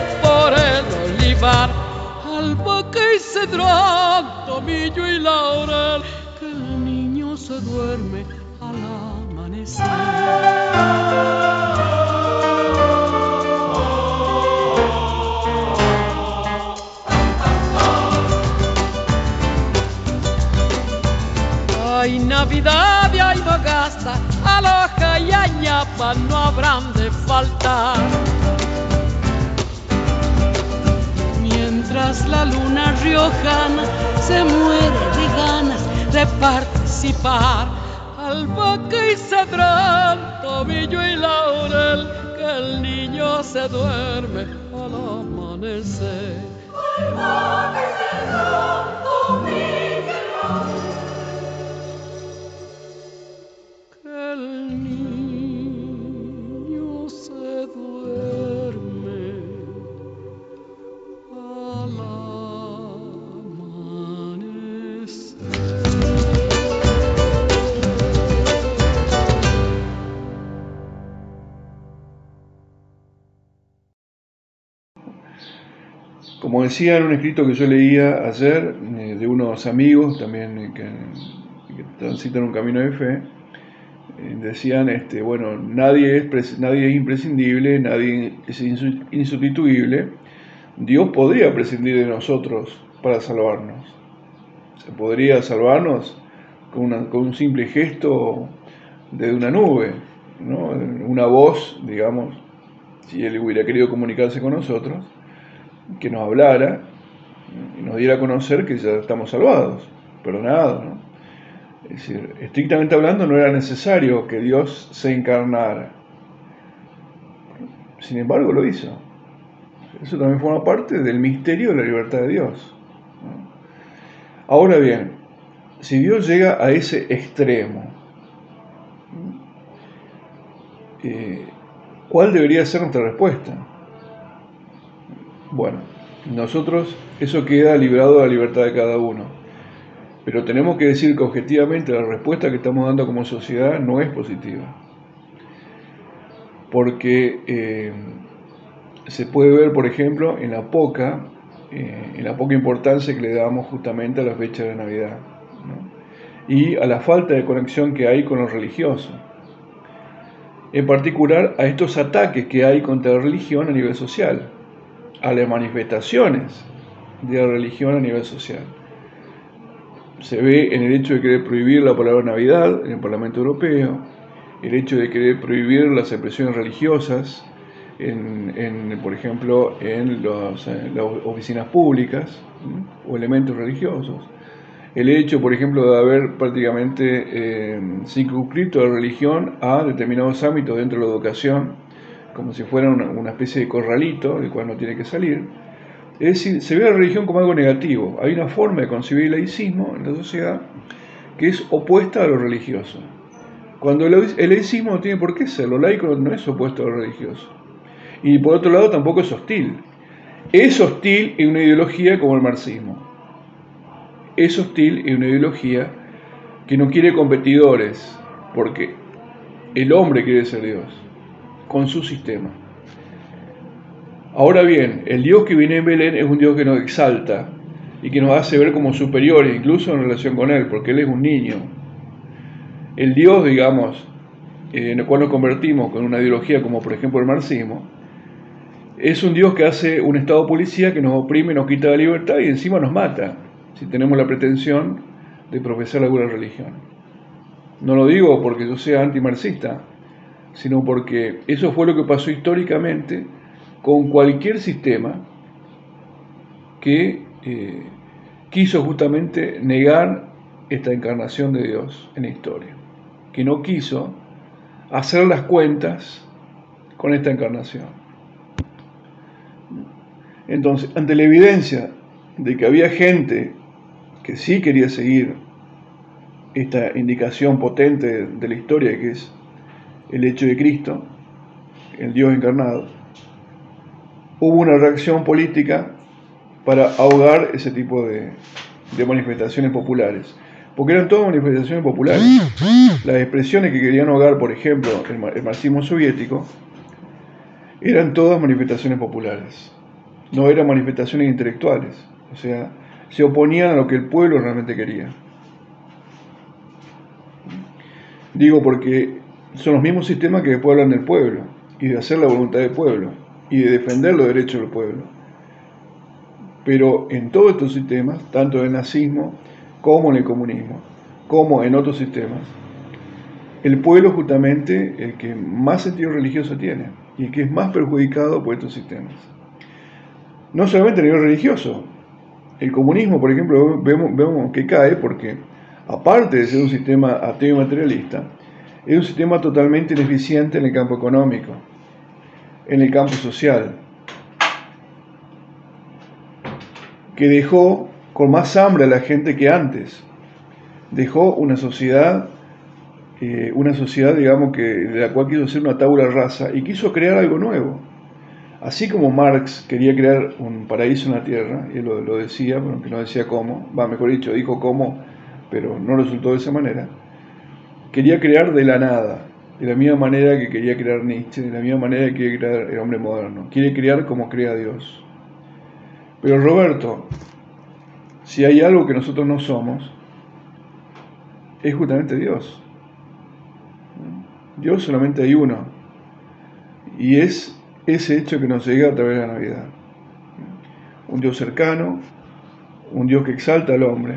llevar albahaca y cedrón, tomillo y laurel, que el niño se duerme al amanecer. Ay, Navidad y ay, no gasta, aloja y añapa no habrán de faltar. La luna riojana se muere de ganas de participar, albahaca y cedrón, tobillo y laurel, que el niño se duerme al amanecer. Que Como decía en un escrito que yo leía ayer eh, de unos amigos también que, que transitan un camino de fe, eh, decían, este, bueno, nadie es, nadie es imprescindible, nadie es insu- insustituible. Dios podría prescindir de nosotros para salvarnos. Se podría salvarnos con, con un simple gesto de una nube, ¿no? una voz, digamos, si Él hubiera querido comunicarse con nosotros, que nos hablara y nos diera a conocer que ya estamos salvados, perdonados. ¿no? Es decir, estrictamente hablando, no era necesario que Dios se encarnara. Sin embargo, lo hizo. Eso también forma parte del misterio de la libertad de Dios. Ahora bien, si Dios llega a ese extremo, eh, ¿cuál debería ser nuestra respuesta? Bueno, nosotros, eso queda librado a la libertad de cada uno. Pero tenemos que decir que objetivamente la respuesta que estamos dando como sociedad no es positiva. Porque eh, se puede ver, por ejemplo, en la poca, eh, en la poca importancia que le damos justamente a las fechas de Navidad. Y a la falta de conexión que hay con lo religioso. En particular a estos ataques que hay contra la religión a nivel social, a las manifestaciones de la religión a nivel social se ve en el hecho de querer prohibir la palabra Navidad en el Parlamento Europeo, el hecho de querer prohibir las expresiones religiosas, en, en, por ejemplo, en los, en las oficinas públicas o elementos religiosos. El hecho, por ejemplo, de haber prácticamente eh, circunscrito la religión a determinados ámbitos dentro de la educación, como si fuera una, especie de corralito del cual no tiene que salir. Es decir, se ve la religión como algo negativo. Hay una forma de concebir el laicismo en la sociedad que es opuesta a lo religioso. Cuando el laicismo no tiene por qué ser, lo laico no es opuesto a lo religioso. Y por otro lado tampoco es hostil. Es hostil en una ideología como el marxismo. Es hostil en una ideología que no quiere competidores, porque el hombre quiere ser Dios, con su sistema. Ahora bien, el Dios que viene en Belén es un Dios que nos exalta y que nos hace ver como superiores, incluso en relación con Él, porque Él es un niño. El Dios, digamos, en el cual nos convertimos con una ideología como por ejemplo el marxismo, es un Dios que hace un estado policía que nos oprime, nos quita la libertad y encima nos mata, si tenemos la pretensión de profesar alguna religión. No lo digo porque yo sea antimarxista, sino porque eso fue lo que pasó históricamente con cualquier sistema que eh, quiso justamente negar esta encarnación de Dios en la historia, que no quiso hacer las cuentas con esta encarnación. Entonces, ante la evidencia de que había gente que sí quería seguir esta indicación potente de la historia, que es el hecho de Cristo, el Dios encarnado, hubo una reacción política para ahogar ese tipo de, manifestaciones populares. Porque eran todas manifestaciones populares. Las expresiones que querían ahogar, por ejemplo, el, el marxismo soviético, eran todas manifestaciones populares. no eran manifestaciones intelectuales, o sea, se oponían a lo que el pueblo realmente quería. Digo porque son los mismos sistemas que hablan del pueblo y de hacer la voluntad del pueblo y de defender los derechos del pueblo. Pero en todos estos sistemas, tanto en el nazismo como en el comunismo, como en otros sistemas, el pueblo es justamente el que más sentido religioso tiene y el que es más perjudicado por estos sistemas. No solamente a nivel religioso, el comunismo, por ejemplo, vemos, vemos que cae porque, aparte de ser un sistema ateo y materialista, es un sistema totalmente ineficiente en el campo económico, en el campo social, que dejó con más hambre a la gente que antes, dejó una sociedad eh, una sociedad, digamos, que, de la cual quiso ser una tabla rasa y quiso crear algo nuevo. Así como Marx quería crear un paraíso en la tierra, y él lo, decía, pero no decía cómo, va, mejor dicho, dijo cómo, pero no resultó de esa manera, quería crear de la nada, de la misma manera que quería crear Nietzsche, de la misma manera que quiere crear el hombre moderno, quiere crear como crea Dios. Pero Roberto, si hay algo que nosotros no somos, es justamente Dios. Dios solamente hay uno. Y es ese hecho que nos llega a través de la Navidad. Un Dios cercano, un Dios que exalta al hombre,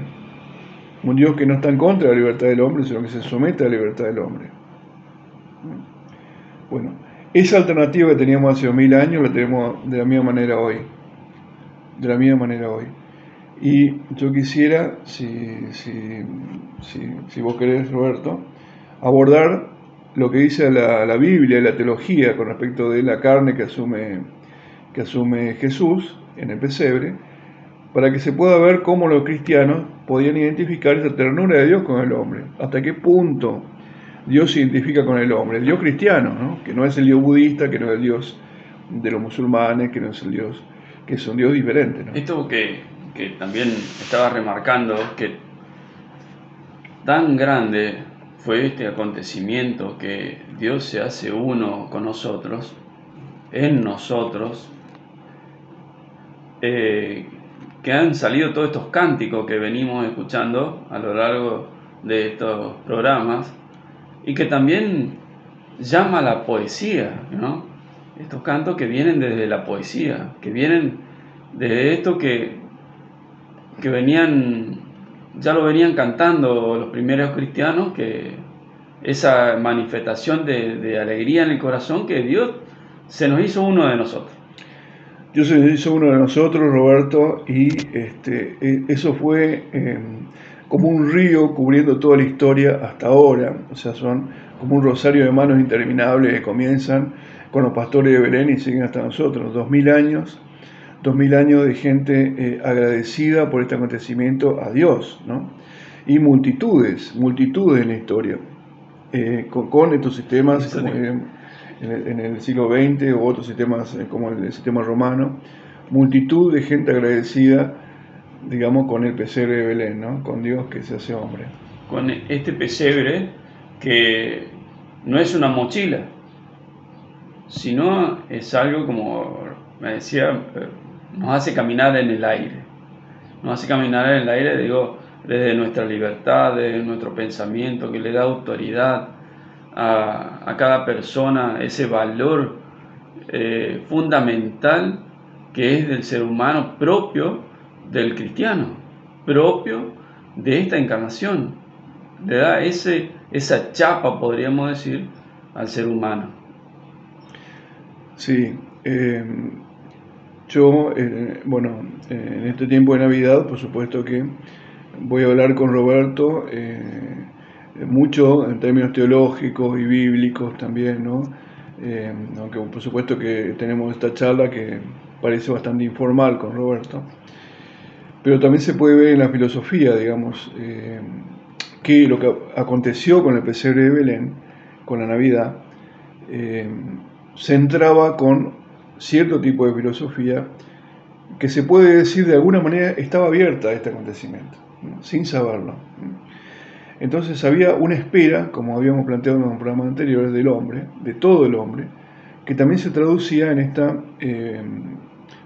un Dios que no está en contra de la libertad del hombre, sino que se somete a la libertad del hombre. Bueno, esa alternativa que teníamos hace mil años la tenemos de la misma manera hoy. De la misma manera hoy. Y yo quisiera, si, si, si vos querés, Roberto, abordar lo que dice la, la Biblia y la teología con respecto de la carne que asume, que asume Jesús en el pesebre, para que se pueda ver cómo los cristianos podían identificar esa ternura de Dios con el hombre, hasta qué punto Dios se identifica con el hombre, el Dios cristiano, ¿no? que no es el Dios budista, que no es el Dios de los musulmanes, que no es el Dios, que es un Dios diferente. Esto que, que también estaba remarcando, que tan grande fue este acontecimiento que Dios se hace uno con nosotros, en nosotros, eh, que han salido todos estos cánticos que venimos escuchando a lo largo de estos programas y que también llama a la poesía. Estos cantos que vienen desde la poesía, que vienen desde esto que, que venían ya lo venían cantando los primeros cristianos, que esa manifestación de, alegría en el corazón que Dios se nos hizo uno de nosotros. Dios se hizo uno de nosotros, Roberto, y este, e, eso fue em, como un río cubriendo toda la historia hasta ahora, o sea, son como un rosario de manos interminables que comienzan con los pastores de Belén y siguen hasta nosotros, dos mil años dos mil años de gente eh, agradecida por este acontecimiento a Dios, ¿no? Y multitudes, multitudes en la historia, eh, con, estos sistemas como, en, el, siglo XX o otros sistemas eh, como el, sistema romano, multitud de gente agradecida, digamos, con el pesebre de Belén, ¿no? Con Dios que se hace hombre. Con este pesebre que no es una mochila, sino es algo como me decía nos hace caminar en el aire. Nos hace caminar en el aire, digo, desde nuestra libertad, desde nuestro pensamiento, que le da autoridad a, cada persona, ese valor eh, fundamental que es del ser humano propio del cristiano, propio de esta encarnación. Le da ese, esa chapa, podríamos decir, al ser humano. Sí, eh, yo, eh, bueno, en este tiempo de Navidad, por supuesto que voy a hablar con Roberto mucho en términos teológicos y bíblicos también, ¿no? Eh, aunque por supuesto que tenemos esta charla que parece bastante informal con Roberto, pero también se puede ver en la filosofía, digamos, que lo que aconteció con el pesebre de Belén, con la Navidad, se entraba con cierto tipo de filosofía que se puede decir de alguna manera estaba abierta a este acontecimiento, sin saberlo. Entonces había una espera, como habíamos planteado en los programas anteriores, del hombre, de todo el hombre, que también se traducía en esta eh,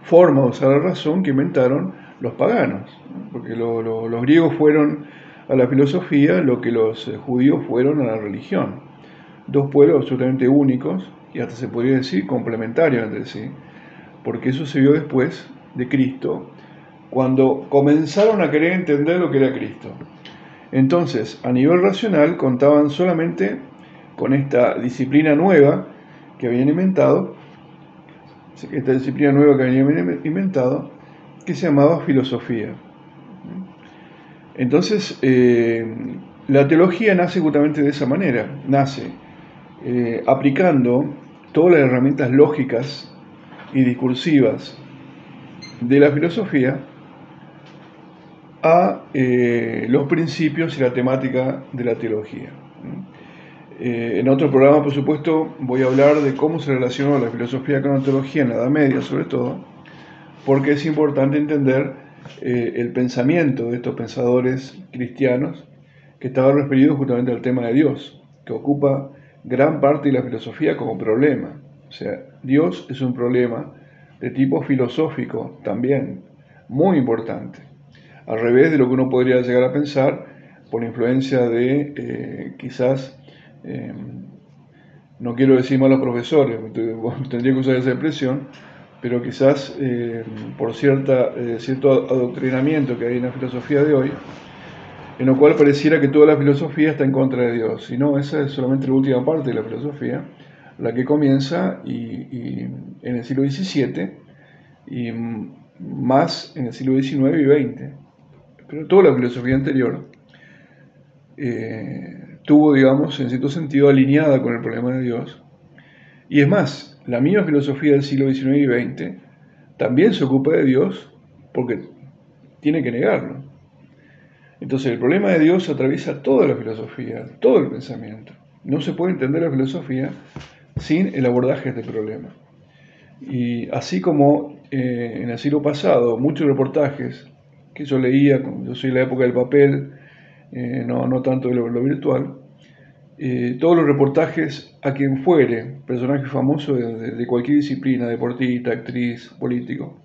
forma de usar la razón que inventaron los paganos, porque los griegos fueron a la filosofía lo que los eh, judíos fueron a la religión. Dos pueblos absolutamente únicos y hasta se podría decir complementarios entre sí, porque eso se vio después de Cristo, cuando comenzaron a querer entender lo que era Cristo. Entonces, a nivel racional, contaban solamente con esta disciplina nueva que habían inventado, esta disciplina nueva que habían inventado, que se llamaba filosofía. Entonces, eh, la teología nace justamente de esa manera, nace eh, aplicando todas las herramientas lógicas y discursivas de la filosofía a eh, los principios y la temática de la teología. en otro programa, por supuesto, voy a hablar de cómo se relaciona la filosofía con la teología en la Edad Media, sobre todo, porque es importante entender eh, el pensamiento de estos pensadores cristianos que estaban referidos justamente al tema de Dios, que ocupa gran parte de la filosofía como problema. O sea, Dios es un problema de tipo filosófico también, muy importante. Al revés de lo que uno podría llegar a pensar por influencia de eh, quizás, eh, no quiero decir malos profesores, (laughs) tendría que usar esa expresión, pero quizás eh, por cierta, eh, cierto adoctrinamiento que hay en la filosofía de hoy, en lo cual pareciera que toda la filosofía está en contra de Dios. Y no, esa es solamente la última parte de la filosofía, la que comienza y, en el siglo XVII y más en el siglo XIX y XX. Pero toda la filosofía anterior eh, tuvo, digamos, en cierto sentido alineada con el problema de Dios. Y es más, la misma filosofía del siglo XIX y XX también se ocupa de Dios porque tiene que negarlo. Entonces el problema de Dios atraviesa toda la filosofía, todo el pensamiento. No se puede entender la filosofía sin el abordaje de este problema. Y así como eh, en el siglo pasado muchos reportajes yo leía, yo soy la época del papel, eh, no, no tanto de lo virtual, eh, todos los reportajes a quien fuere, personaje famoso de, cualquier disciplina, deportista, actriz, político,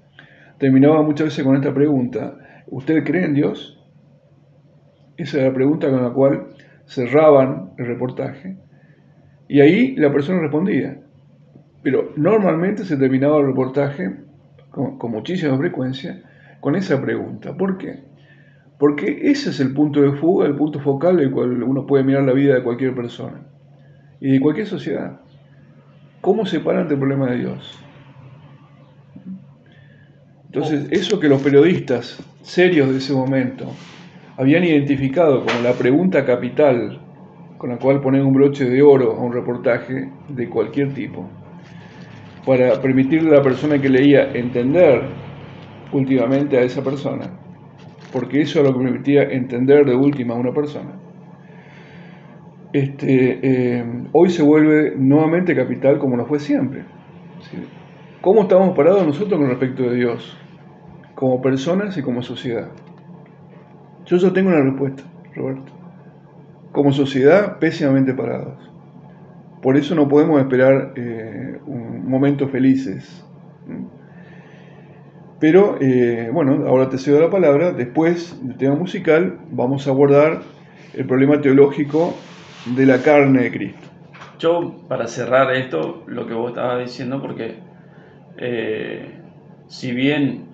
terminaba muchas veces con esta pregunta, ¿usted cree en Dios? Esa era la pregunta con la cual cerraban el reportaje. Y ahí la persona respondía. Pero normalmente se terminaba el reportaje con, con muchísima frecuencia con esa pregunta. ¿Por qué? Porque ese es el punto de fuga, el punto focal del cual uno puede mirar la vida de cualquier persona y de cualquier sociedad. ¿Cómo se para ante el problema de Dios? Entonces, eso que los periodistas serios de ese momento habían identificado como la pregunta capital con la cual poner un broche de oro a un reportaje de cualquier tipo, para permitirle a la persona que leía entender últimamente a esa persona, porque eso es lo que permitía entender de última a una persona. Este, eh, hoy se vuelve nuevamente capital como lo fue siempre. ¿Cómo estamos parados nosotros con respecto de Dios? Como personas y como sociedad. Yo ya tengo una respuesta, Roberto. Como sociedad, pésimamente parados. Por eso no podemos esperar eh, un momentos felices. Pero eh, bueno, ahora te cedo la palabra. Después del tema musical vamos a abordar el problema teológico de la carne de Cristo. Yo, para cerrar esto, lo que vos estabas diciendo, porque eh, si bien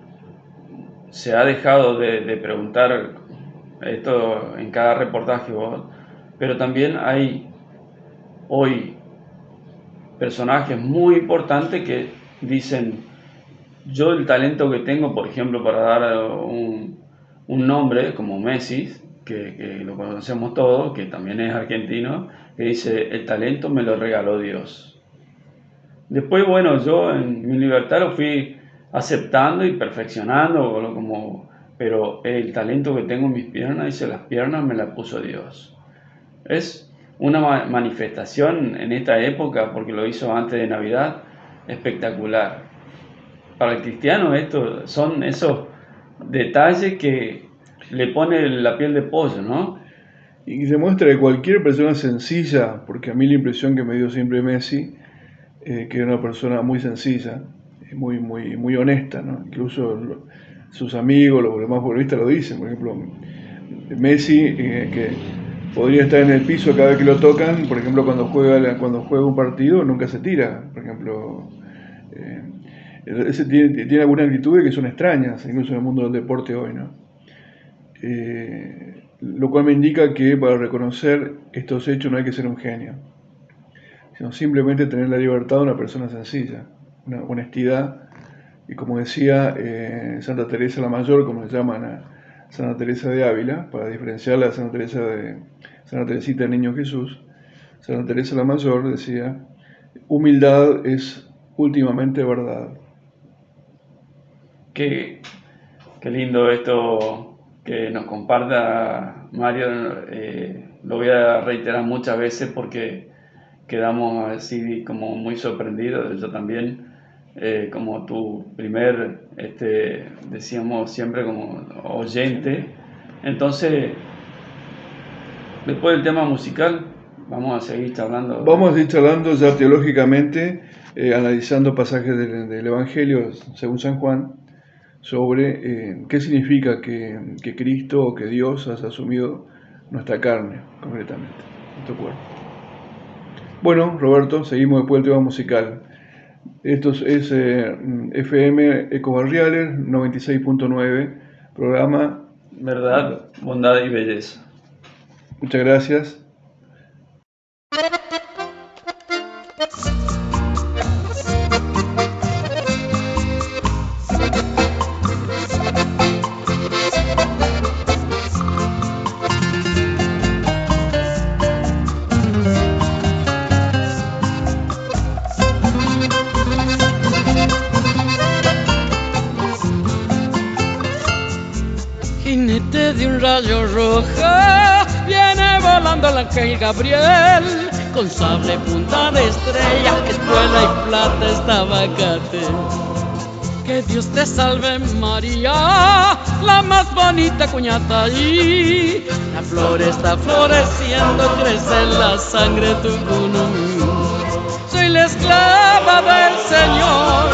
se ha dejado de, de, preguntar esto en cada reportaje, vos, pero también hay hoy personajes muy importantes que dicen yo el talento que tengo, por ejemplo, para dar un, nombre como Messi, que, lo conocemos todos, que también es argentino, que dice, el talento me lo regaló Dios. Después, bueno, yo en mi libertad lo fui aceptando y perfeccionando, como, pero el talento que tengo en mis piernas, dice, las piernas me las puso Dios. Es una manifestación en esta época, porque lo hizo antes de Navidad, espectacular para el cristiano esto son esos detalles que le pone la piel de pollo, ¿no? Y se muestra que cualquier persona sencilla, porque a mí la impresión que me dio siempre Messi, eh, que era una persona muy sencilla, muy, muy, muy honesta, ¿no? Incluso sus amigos, los demás futbolistas lo dicen, por ejemplo, Messi, eh, que podría estar en el piso cada vez que lo tocan, por ejemplo, cuando juega, cuando juega un partido nunca se tira, por ejemplo, eh, tiene, tiene algunas actitudes que son extrañas, incluso en el mundo del deporte hoy, ¿no? Eh, lo cual me indica que para reconocer estos hechos no hay que ser un genio, sino simplemente tener la libertad de una persona sencilla, una honestidad, y como decía eh, Santa Teresa la Mayor, como se llaman a Santa Teresa de Ávila, para diferenciarla de Santa Teresa de Santa Teresita del Niño Jesús, Santa Teresa la Mayor decía, humildad es últimamente verdad. Qué, qué lindo esto que nos comparta Mario, eh, lo voy a reiterar muchas veces porque quedamos así como muy sorprendidos, yo también, eh, como tu primer, este, decíamos siempre como oyente, entonces, después del tema musical, vamos a seguir charlando. Vamos a seguir charlando ya teológicamente, eh, analizando pasajes del Evangelio según San Juan sobre eh, qué significa que, Cristo o que Dios ha asumido nuestra carne, concretamente, nuestro cuerpo. Bueno, Roberto, seguimos después del tema musical. Esto es eh, FM Eco Barriales 96.9, programa Verdad, Bondad y Belleza. Muchas gracias. Ángel Gabriel con sable punta de estrella, escuela y plata estaba cate. Que Dios te salve María, la más bonita cuñata y la flor está floreciendo, crece la sangre tu Soy la esclava del Señor,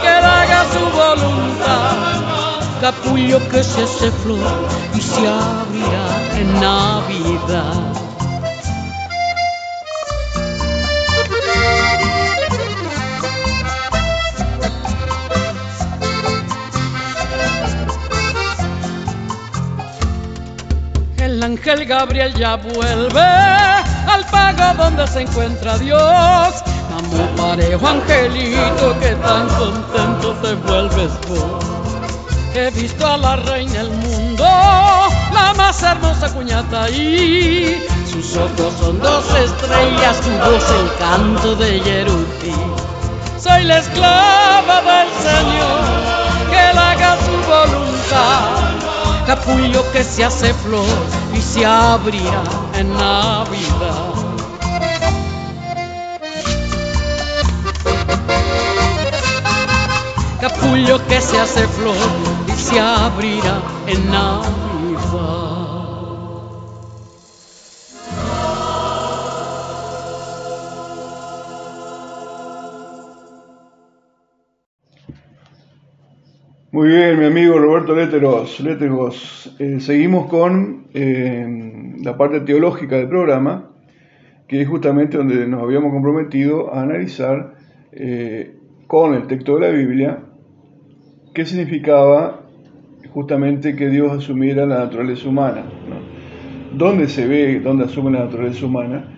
que haga su voluntad. Capullo que se hace flor y se abrirá en Navidad. Ángel Gabriel ya vuelve al pago donde se encuentra Dios. Amo parejo angelito que tan contento te vuelves vos. He visto a la reina del mundo, la más hermosa cuñata y sus ojos son dos estrellas, tu voz el canto de Yeruti. Soy la esclava del Señor, que él haga su voluntad capullo que se hace flor y se abrirá en Navidad. Capullo que se hace flor y se abrirá en Navidad. Muy bien, mi amigo Roberto Leteros. Eh, seguimos con eh, la parte teológica del programa, que es justamente donde nos habíamos comprometido a analizar eh, con el texto de la Biblia qué significaba justamente que Dios asumiera la naturaleza humana, dónde se ve, dónde asume la naturaleza humana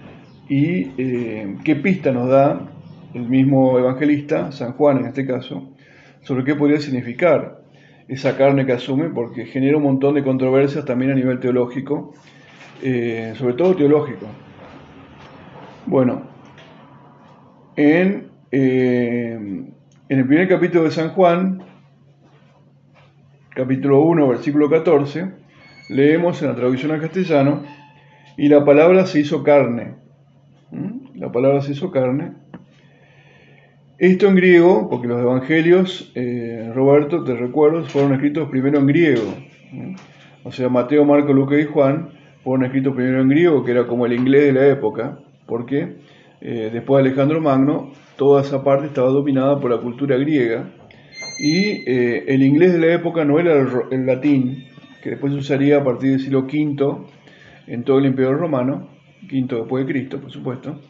y qué pista nos da el mismo evangelista, San Juan en este caso, sobre qué podría significar esa carne que asume, porque genera un montón de controversias también a nivel teológico, eh, sobre todo teológico. Bueno, en, eh, en el primer capítulo de San Juan, capítulo 1, versículo 14, leemos en la traducción al castellano, y la palabra se hizo carne. ¿Mm? La palabra se hizo carne esto en griego, porque los evangelios, eh, Roberto, te recuerdo, fueron escritos primero en griego. O sea, Mateo, Marco, Lucas y Juan fueron escritos primero en griego, que era como el inglés de la época, porque eh, después de Alejandro Magno, toda esa parte estaba dominada por la cultura griega, y eh, el inglés de la época no era el, el latín, que después se usaría a partir del siglo V en todo el Imperio Romano, quinto después de Cristo, por supuesto,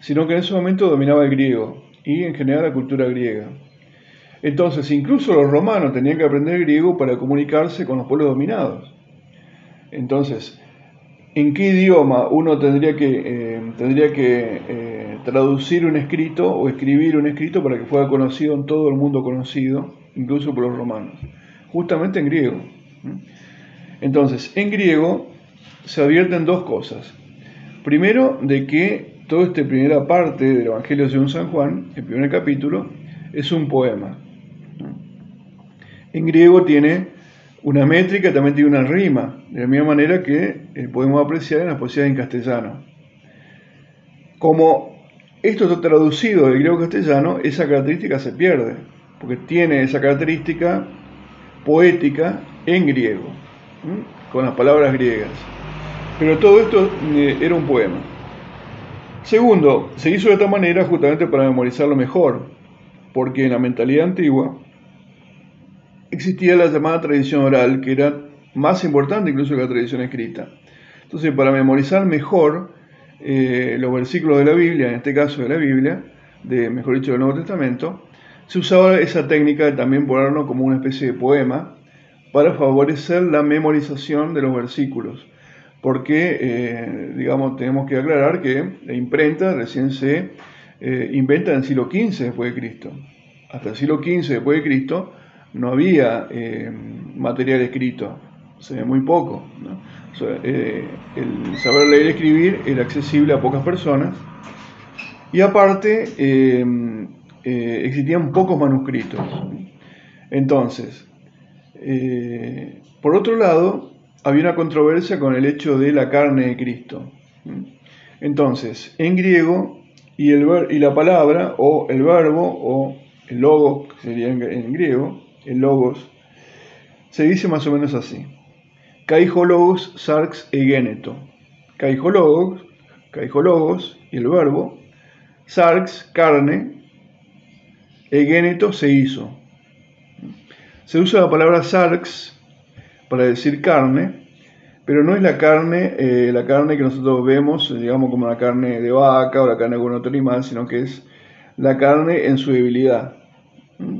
sino que en ese momento dominaba el griego y en general la cultura griega. Entonces, incluso los romanos tenían que aprender griego para comunicarse con los pueblos dominados. Entonces, ¿en qué idioma uno tendría que, eh, tendría que eh, traducir un escrito o escribir un escrito para que fuera conocido en todo el mundo conocido, incluso por los romanos? Justamente en griego. Entonces, en griego se advierten dos cosas. Primero, de que toda esta primera parte del Evangelio según San Juan, el primer capítulo, es un poema. En griego tiene una métrica, también tiene una rima, de la misma manera que eh, podemos apreciar en las poesías en castellano. Como esto está traducido del griego castellano, esa característica se pierde, porque tiene esa característica poética en griego, con las palabras griegas. Pero todo esto eh, era un poema. Segundo, se hizo de esta manera justamente para memorizarlo mejor, porque en la mentalidad antigua existía la llamada tradición oral, que era más importante incluso que la tradición escrita. Entonces, para memorizar mejor eh, los versículos de la Biblia, en este caso de la Biblia, de, mejor dicho, del Nuevo Testamento, se usaba esa técnica de también ponerlo como una especie de poema para favorecer la memorización de los versículos. Porque, eh, digamos, tenemos que aclarar que la imprenta recién se eh, inventa en el siglo XV después de Cristo. Hasta el siglo XV después de Cristo no había eh, material escrito, se ve muy poco. el saber leer y escribir era accesible a pocas personas y aparte existían pocos manuscritos. Entonces, por otro lado, había una controversia con el hecho de la carne de Cristo. Entonces, en griego, y, el, y la palabra, o el verbo, o el logos, que sería en, en griego, el logos, se dice más o menos así. Kaijologos sarx egeneto. Kaijologos, kaijologos, y el verbo, sarx, carne, egeneto, se hizo. Se usa la palabra sarx para decir carne, pero no es la carne, eh, la carne que nosotros vemos, digamos, como la carne de vaca o la carne de algún otro animal, sino que es la carne en su debilidad.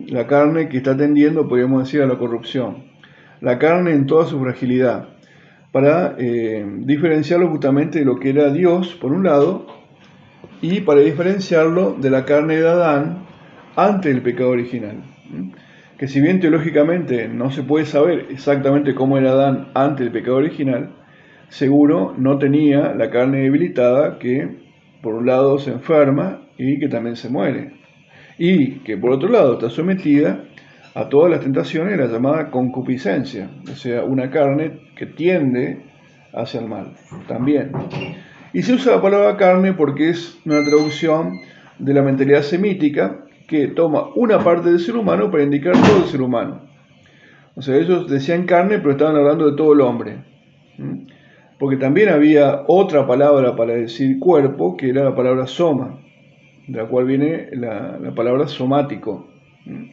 La carne que está tendiendo, podríamos decir, a la corrupción. La carne en toda su fragilidad. Para eh, diferenciarlo justamente de lo que era Dios, por un lado, y para diferenciarlo de la carne de Adán antes del pecado original. Que si bien teológicamente no se puede saber exactamente cómo era Adán antes del pecado original, seguro no tenía la carne debilitada que por un lado se enferma y que también se muere. Y que por otro lado está sometida a todas las tentaciones de la llamada concupiscencia, o sea, una carne que tiende hacia el mal también. Y se usa la palabra carne porque es una traducción de la mentalidad semítica que toma una parte del ser humano para indicar todo el ser humano. O sea, ellos decían carne, pero estaban hablando de todo el hombre. ¿Mm? Porque también había otra palabra para decir cuerpo, que era la palabra soma, de la cual viene la, la palabra somático. ¿Mm?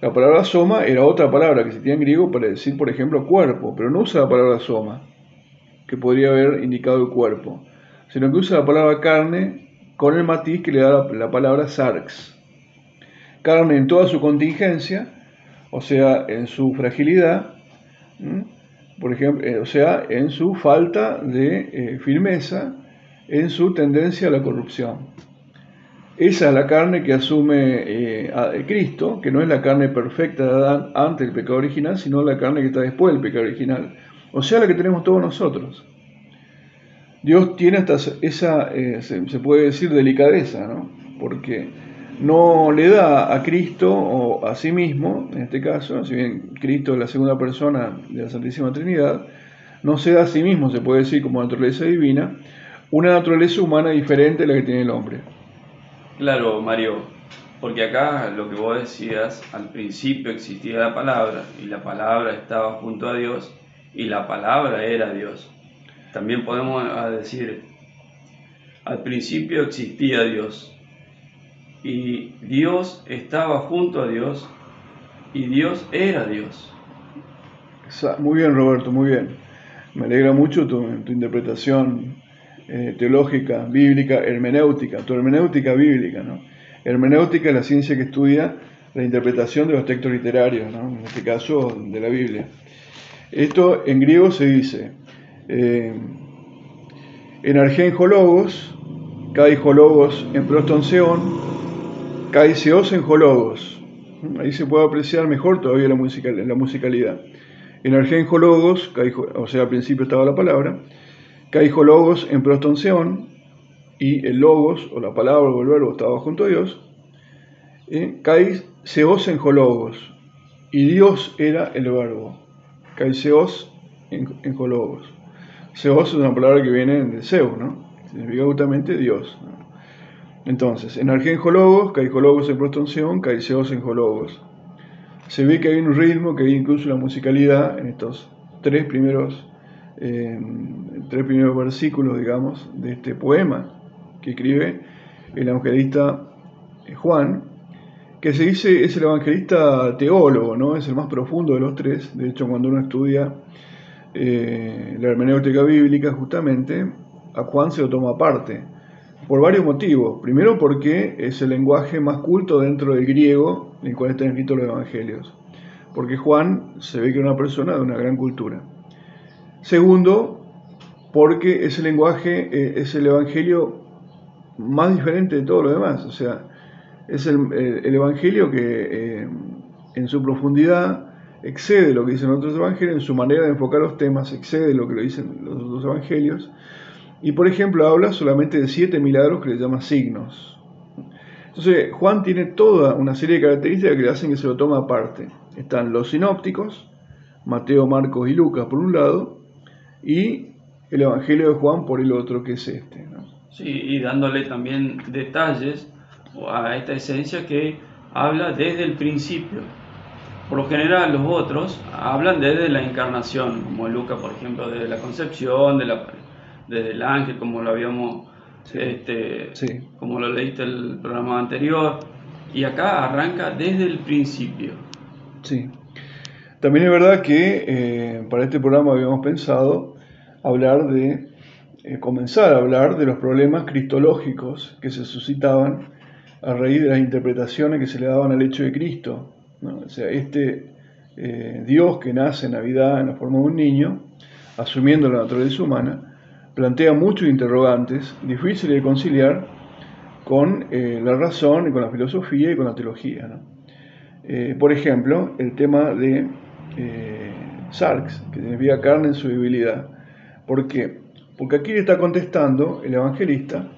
La palabra soma era otra palabra que existía en griego para decir, por ejemplo, cuerpo, pero no usa la palabra soma, que podría haber indicado el cuerpo, sino que usa la palabra carne con el matiz que le da la, la palabra sarx. Carne en toda su contingencia, o sea, en su fragilidad, por ejemplo, eh, o sea, en su falta de eh, firmeza, en su tendencia a la corrupción. Esa es la carne que asume eh, a Cristo, que no es la carne perfecta de Adán antes del pecado original, sino la carne que está después del pecado original. O sea, la que tenemos todos nosotros. Dios tiene hasta esa, se, puede decir, delicadeza, ¿no? Porque no le da a Cristo o a sí mismo, en este caso, si bien Cristo es la segunda persona de la Santísima Trinidad, no se da a sí mismo, se puede decir, como naturaleza divina, una naturaleza humana diferente a la que tiene el hombre. Claro, Mario, porque acá lo que vos decías, al principio existía la palabra y la palabra estaba junto a Dios y la palabra era Dios. También podemos decir, al principio existía Dios y Dios estaba junto a Dios y Dios era Dios. Muy bien, Roberto, muy bien. Me alegra mucho tu, interpretación eh, teológica, bíblica, hermenéutica, tu hermenéutica bíblica. ¿no? Hermenéutica es la ciencia que estudia la interpretación de los textos literarios, ¿no? en este caso de la Biblia. Esto en griego se dice, eh, en argenjologos, kai en prostonseón, kai seos en jologos. Ahí se puede apreciar mejor todavía la, la musicalidad. En argenjologos, o sea, al principio estaba la palabra, caijologos en prostonseón, y el logos, o la palabra o el verbo estaba junto a Dios, eh, kai seos en jologos, y Dios era el verbo. Caiseos en, en Jologos. Seos es una palabra que viene de Zeus, ¿no? Significa justamente Dios. Entonces, en Argenjologos, Caijologos en prostonción, Caiseos en. Se ve que hay un ritmo, que hay incluso una musicalidad en estos tres primeros, eh, tres primeros versículos, digamos, de este poema que escribe el evangelista Juan, que se dice es el evangelista teólogo, ¿no? Es el más profundo de los tres. De hecho, cuando uno estudia eh, la hermenéutica bíblica, justamente, a Juan se lo toma aparte. Por varios motivos. Primero porque es el lenguaje más culto dentro del griego en el cual están escritos los evangelios. Porque Juan se ve que es una persona de una gran cultura. Segundo, porque ese lenguaje eh, es el evangelio más diferente de todo lo demás. O sea, es el, Evangelio que eh, en su profundidad excede lo que dicen otros evangelios, en su manera de enfocar los temas excede lo que dicen los otros evangelios. Y por ejemplo habla solamente de siete milagros que le llama signos. Entonces Juan tiene toda una serie de características que le hacen que se lo toma aparte. Están los sinópticos, Mateo, Marcos y Lucas por un lado, y el Evangelio de Juan por el otro, que es este. Sí, y dándole también detalles a esta esencia que habla desde el principio. Por lo general los otros hablan desde la encarnación, como Lucas, por ejemplo, desde la concepción, de la, desde el ángel, como lo habíamos, este, como lo leíste el programa anterior, y acá arranca desde el principio. Sí. También es verdad que eh, para este programa habíamos pensado hablar de, eh, comenzar a hablar de los problemas cristológicos que se suscitaban a raíz de las interpretaciones que se le daban al hecho de Cristo. O sea, este eh, Dios que nace en Navidad en la forma de un niño, asumiendo la naturaleza humana, plantea muchos interrogantes difíciles de conciliar con eh, la razón y con la filosofía y con la teología. Eh, por ejemplo, el tema de Sarx, que significa carne en su debilidad. ¿Por qué? Porque aquí le está contestando el evangelista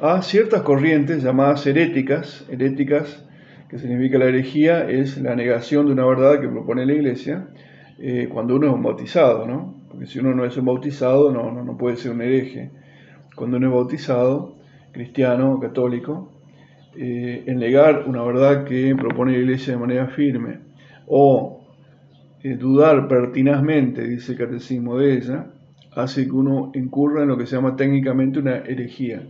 a ciertas corrientes llamadas heréticas, heréticas que significa la herejía, es la negación de una verdad que propone la iglesia eh, cuando uno es un bautizado, ¿no? Porque si uno no es un bautizado, no, no, puede ser un hereje. Cuando uno es bautizado, cristiano, católico, eh, negar una verdad que propone la iglesia de manera firme o eh, dudar pertinazmente, dice el catecismo de ella, hace que uno incurra en lo que se llama técnicamente una herejía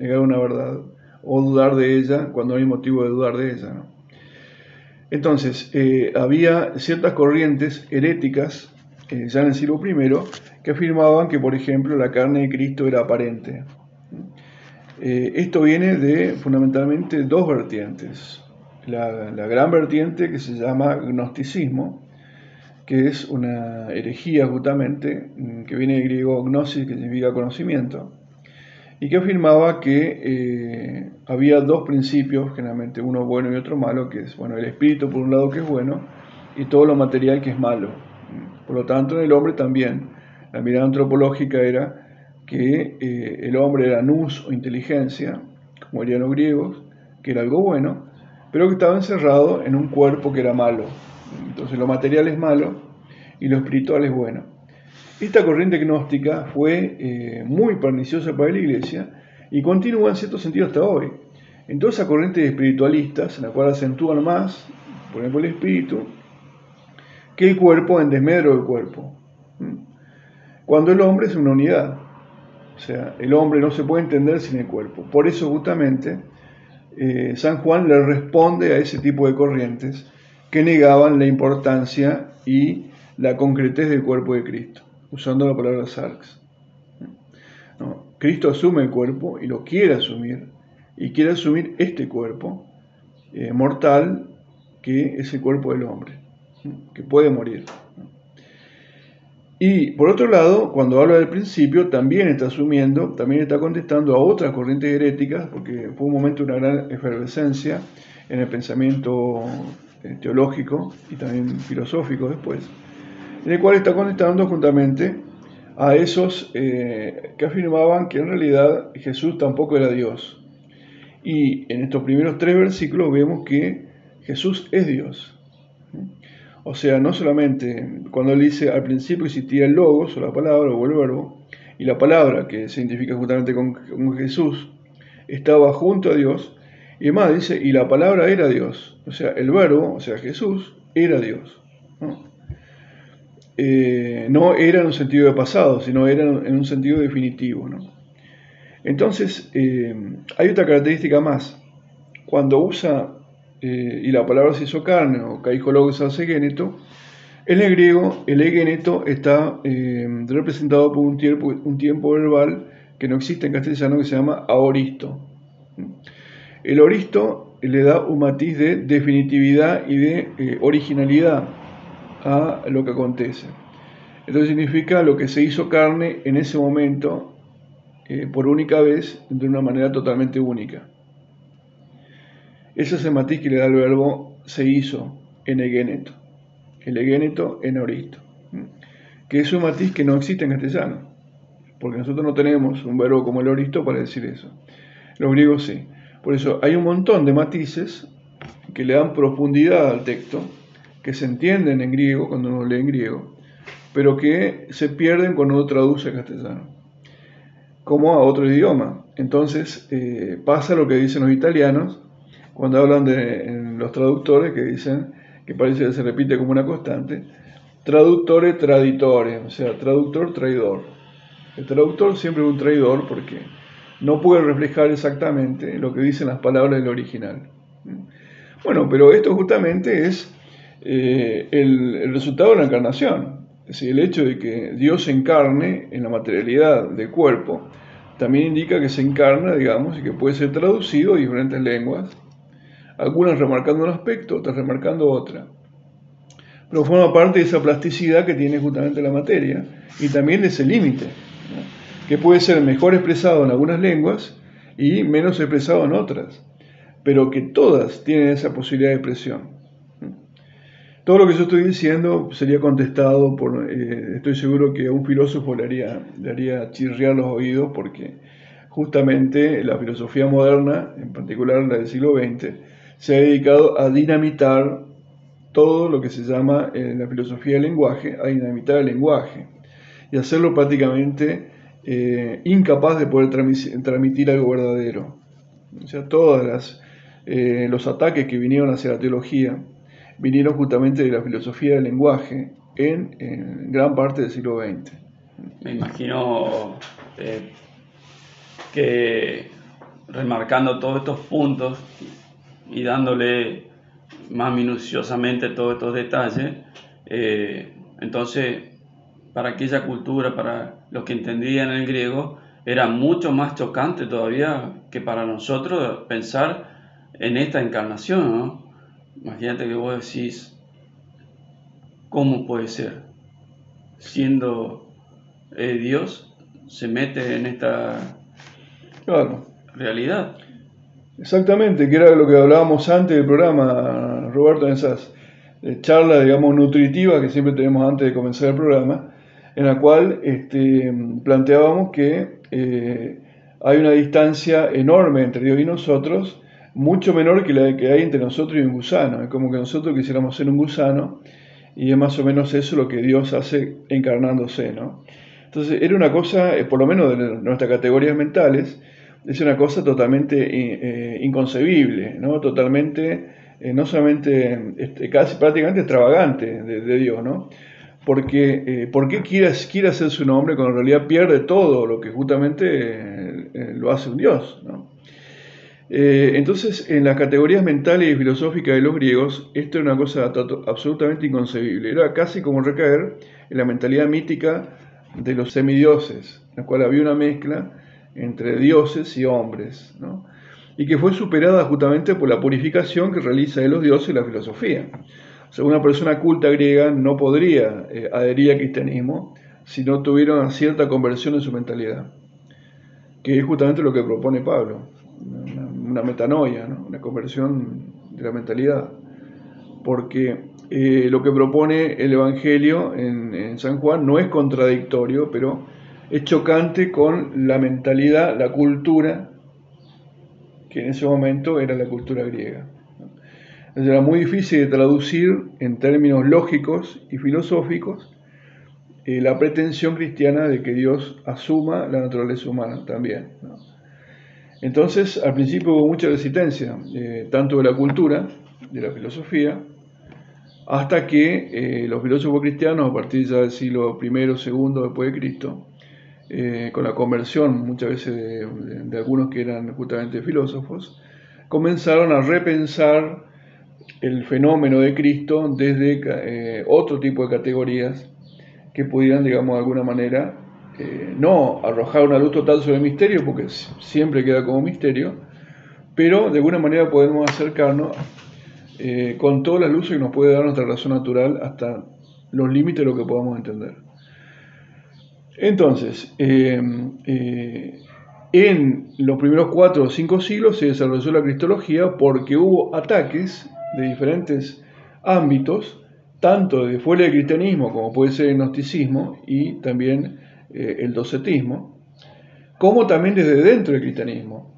negar una verdad o dudar de ella cuando hay motivo de dudar de ella. Entonces, eh, había ciertas corrientes heréticas, eh, ya en el siglo I, que afirmaban que, por ejemplo, la carne de Cristo era aparente. Eh, esto viene de fundamentalmente dos vertientes. La, la, gran vertiente que se llama gnosticismo, que es una herejía justamente, mm, que viene del griego gnosis, que significa conocimiento, y que afirmaba que eh, había dos principios, generalmente uno bueno y otro malo, que es bueno, el espíritu por un lado que es bueno y todo lo material que es malo. Por lo tanto, en el hombre también, la mirada antropológica era que eh, el hombre era nous o inteligencia, como dirían los griegos, que era algo bueno, pero que estaba encerrado en un cuerpo que era malo. Entonces lo material es malo y lo espiritual es bueno. Esta corriente gnóstica fue eh, muy perniciosa para la iglesia y continúa en cierto sentido hasta hoy. En toda esa corriente espiritualistas, en la cual acentúan más, por ejemplo, el espíritu, que el cuerpo en desmedro del cuerpo. Cuando el hombre es una unidad. O sea, el hombre no se puede entender sin el cuerpo. Por eso justamente eh, San Juan le responde a ese tipo de corrientes que negaban la importancia y la concretez del cuerpo de Cristo, usando la palabra sarx. Cristo asume el cuerpo y lo quiere asumir, y quiere asumir este cuerpo eh, mortal que es el cuerpo del hombre, que puede morir. Y por otro lado, cuando habla del principio, también está asumiendo, también está contestando a otras corrientes heréticas, porque fue un momento de una gran efervescencia en el pensamiento eh, teológico y también filosófico después, en el cual está contestando juntamente a esos eh, que afirmaban que en realidad Jesús tampoco era Dios. Y en estos primeros tres versículos vemos que Jesús es Dios. O sea, no solamente cuando él dice al principio existía el logos o la palabra o el verbo, y la palabra que se identifica justamente con, Jesús estaba junto a Dios, y además dice, y la palabra era Dios. O sea, el verbo, o sea, Jesús, era Dios. Eh, no era en un sentido de pasado, sino era en un sentido definitivo. Entonces, eh, hay otra característica más. Cuando usa, eh, y la palabra se hizo carne, o caijologos hace géneto, en el griego el egeneto está representado por un tiempo, un tiempo verbal que no existe en castellano que se llama aoristo. El oristo le da un matiz de definitividad y de originalidad a lo que acontece. Esto significa lo que se hizo carne en ese momento, eh, por única vez, de una manera totalmente única. Ese es el matiz que le da el verbo se hizo en egeneto, el egeneto en oristo, que es un matiz que no existe en castellano, porque nosotros no tenemos un verbo como el oristo para decir eso. Los griegos sí. Por eso hay un montón de matices que le dan profundidad al texto que se entienden en griego cuando uno lee en griego, pero que se pierden cuando uno traduce a castellano, como a otro idioma. Entonces eh, pasa lo que dicen los italianos cuando hablan de los traductores, que dicen, que parece que se repite como una constante, traductore traditore, o sea, traductor traidor. El traductor siempre es un traidor porque no puede reflejar exactamente lo que dicen las palabras del original. Bueno, pero esto justamente es eh, el, resultado de la encarnación. Es decir, el hecho de que Dios se encarne en la materialidad del cuerpo también indica que se encarna, digamos, y que puede ser traducido a diferentes lenguas, algunas remarcando un aspecto, otras remarcando otra. Pero forma parte de esa plasticidad que tiene justamente la materia y también de ese límite, que puede ser mejor expresado en algunas lenguas y menos expresado en otras, pero que todas tienen esa posibilidad de expresión. Todo lo que yo estoy diciendo sería contestado por, eh, estoy seguro que a un filósofo le haría, le haría chirriar los oídos porque justamente la filosofía moderna, en particular la del siglo XX, se ha dedicado a dinamitar todo lo que se llama en la filosofía del lenguaje, a dinamitar el lenguaje y hacerlo prácticamente eh, incapaz de poder transmitir algo verdadero. O sea, todos eh, los ataques que vinieron hacia la teología, vinieron justamente de la filosofía del lenguaje en, gran parte del siglo XX. Me imagino eh, que remarcando todos estos puntos y dándole más minuciosamente todos estos detalles, eh, entonces para aquella cultura, para los que entendían el griego, era mucho más chocante todavía que para nosotros pensar en esta encarnación, ¿no? Imagínate que vos decís, ¿cómo puede ser? Siendo eh, Dios, se mete en esta realidad. Exactamente, que era lo que hablábamos antes del programa, Roberto, en esas eh, charlas, digamos, nutritivas que siempre tenemos antes de comenzar el programa, en la cual este, planteábamos que eh, hay una distancia enorme entre Dios y nosotros, mucho menor que la que hay entre nosotros y un gusano. Es como que nosotros quisiéramos ser un gusano y es más o menos eso lo que Dios hace encarnándose, ¿no? Entonces era una cosa, eh, por lo menos de nuestras categorías mentales, es una cosa totalmente eh, inconcebible, ¿no? Totalmente, eh, no solamente, este, casi prácticamente extravagante de, Dios, ¿no? Porque, ¿por qué quiere, quiere hacer su nombre cuando en realidad pierde todo lo que justamente lo hace un Dios, ¿no? Eh, entonces, en las categorías mentales y filosóficas de los griegos, esto era una cosa absolutamente inconcebible. Era casi como recaer en la mentalidad mítica de los semidioses, en la cual había una mezcla entre dioses y hombres, y que fue superada justamente por la purificación que realiza de los dioses la filosofía. O sea, una persona culta griega no podría eh, adherir al cristianismo si no tuviera una cierta conversión en su mentalidad, que es justamente lo que propone Pablo, una, metanoia, una conversión de la mentalidad, porque eh, lo que propone el Evangelio en, San Juan no es contradictorio, pero es chocante con la mentalidad, la cultura, que en ese momento era la cultura griega. Era muy difícil de traducir en términos lógicos y filosóficos eh, la pretensión cristiana de que Dios asuma la naturaleza humana también. Entonces, al principio hubo mucha resistencia, eh, tanto de la cultura, de la filosofía, hasta que eh, los filósofos cristianos, a partir ya del siglo I, II después de Cristo, con la conversión muchas veces de algunos que eran justamente filósofos, comenzaron a repensar el fenómeno de Cristo desde eh, otro tipo de categorías que pudieran, digamos, de alguna manera, eh, no arrojar una luz total sobre el misterio, porque siempre queda como misterio, pero de alguna manera podemos acercarnos eh, con toda la luz que nos puede dar nuestra razón natural hasta los límites de lo que podamos entender. Entonces, en los primeros cuatro o cinco siglos se desarrolló la cristología porque hubo ataques de diferentes ámbitos, tanto de fuera del cristianismo, como puede ser el gnosticismo y también eh, el docetismo, como también desde dentro del cristianismo,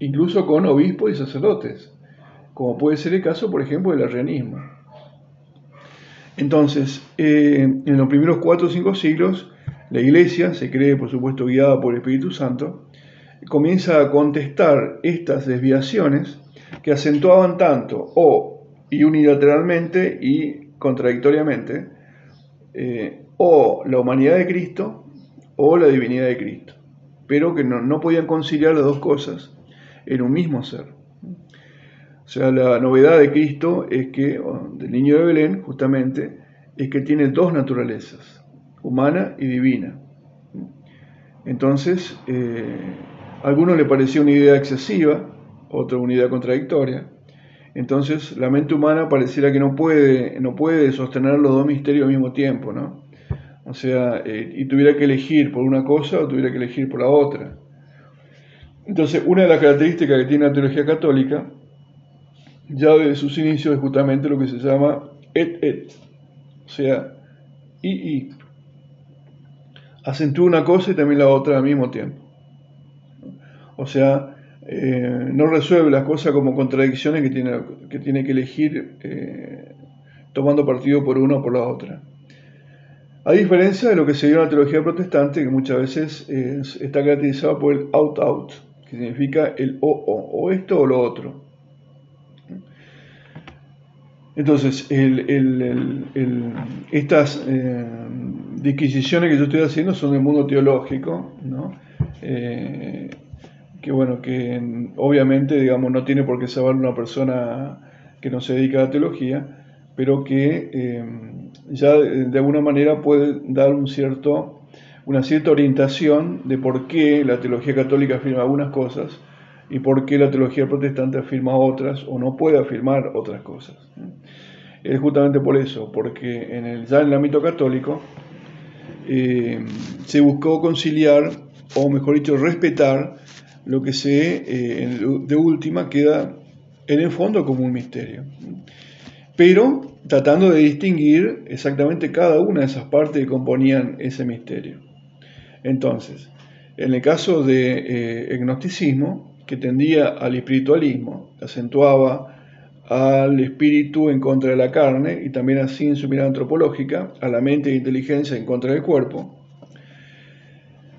incluso con obispos y sacerdotes, como puede ser el caso, por ejemplo, del arrianismo. Entonces, eh, en los primeros cuatro o cinco siglos, la iglesia, se cree por supuesto guiada por el Espíritu Santo, comienza a contestar estas desviaciones que acentuaban tanto o y unilateralmente y contradictoriamente eh, o la humanidad de Cristo o la divinidad de Cristo, pero que no, no podían conciliar las dos cosas en un mismo ser. O sea, la novedad de Cristo es que, del niño de Belén, justamente, es que tiene dos naturalezas, humana y divina. Entonces, eh, a algunos le pareció una idea excesiva, otra unidad contradictoria. Entonces, la mente humana pareciera que no puede, no puede sostener los dos misterios al mismo tiempo, ¿no? O sea, eh, y tuviera que elegir por una cosa o tuviera que elegir por la otra. Entonces, una de las características que tiene la teología católica, ya desde sus inicios, es justamente lo que se llama et-et, o sea, y-y. Acentúa una cosa y también la otra al mismo tiempo. O sea, eh, no resuelve las cosas como contradicciones que tiene que, tiene que elegir eh, tomando partido por una o por la otra. A diferencia de lo que se dio en la teología protestante, que muchas veces está caracterizado por el out-out, que significa el o-o, o esto o lo otro. Entonces, estas eh, disquisiciones que yo estoy haciendo son del mundo teológico, ¿no? que bueno, que obviamente, digamos, no tiene por qué saber una persona que no se dedica a la teología, pero que eh, ya de alguna manera puede dar un cierto, una cierta orientación de por qué la teología católica afirma algunas cosas y por qué la teología protestante afirma otras o no puede afirmar otras cosas. Es justamente por eso, porque en el, ya en el ámbito católico eh, se buscó conciliar, o mejor dicho, respetar lo que se, eh, de última, queda en el fondo como un misterio. Pero tratando de distinguir exactamente cada una de esas partes que componían ese misterio. Entonces, en el caso de eh, gnosticismo, que tendía al espiritualismo, acentuaba al espíritu en contra de la carne y también así en su mirada antropológica, a la mente e inteligencia en contra del cuerpo,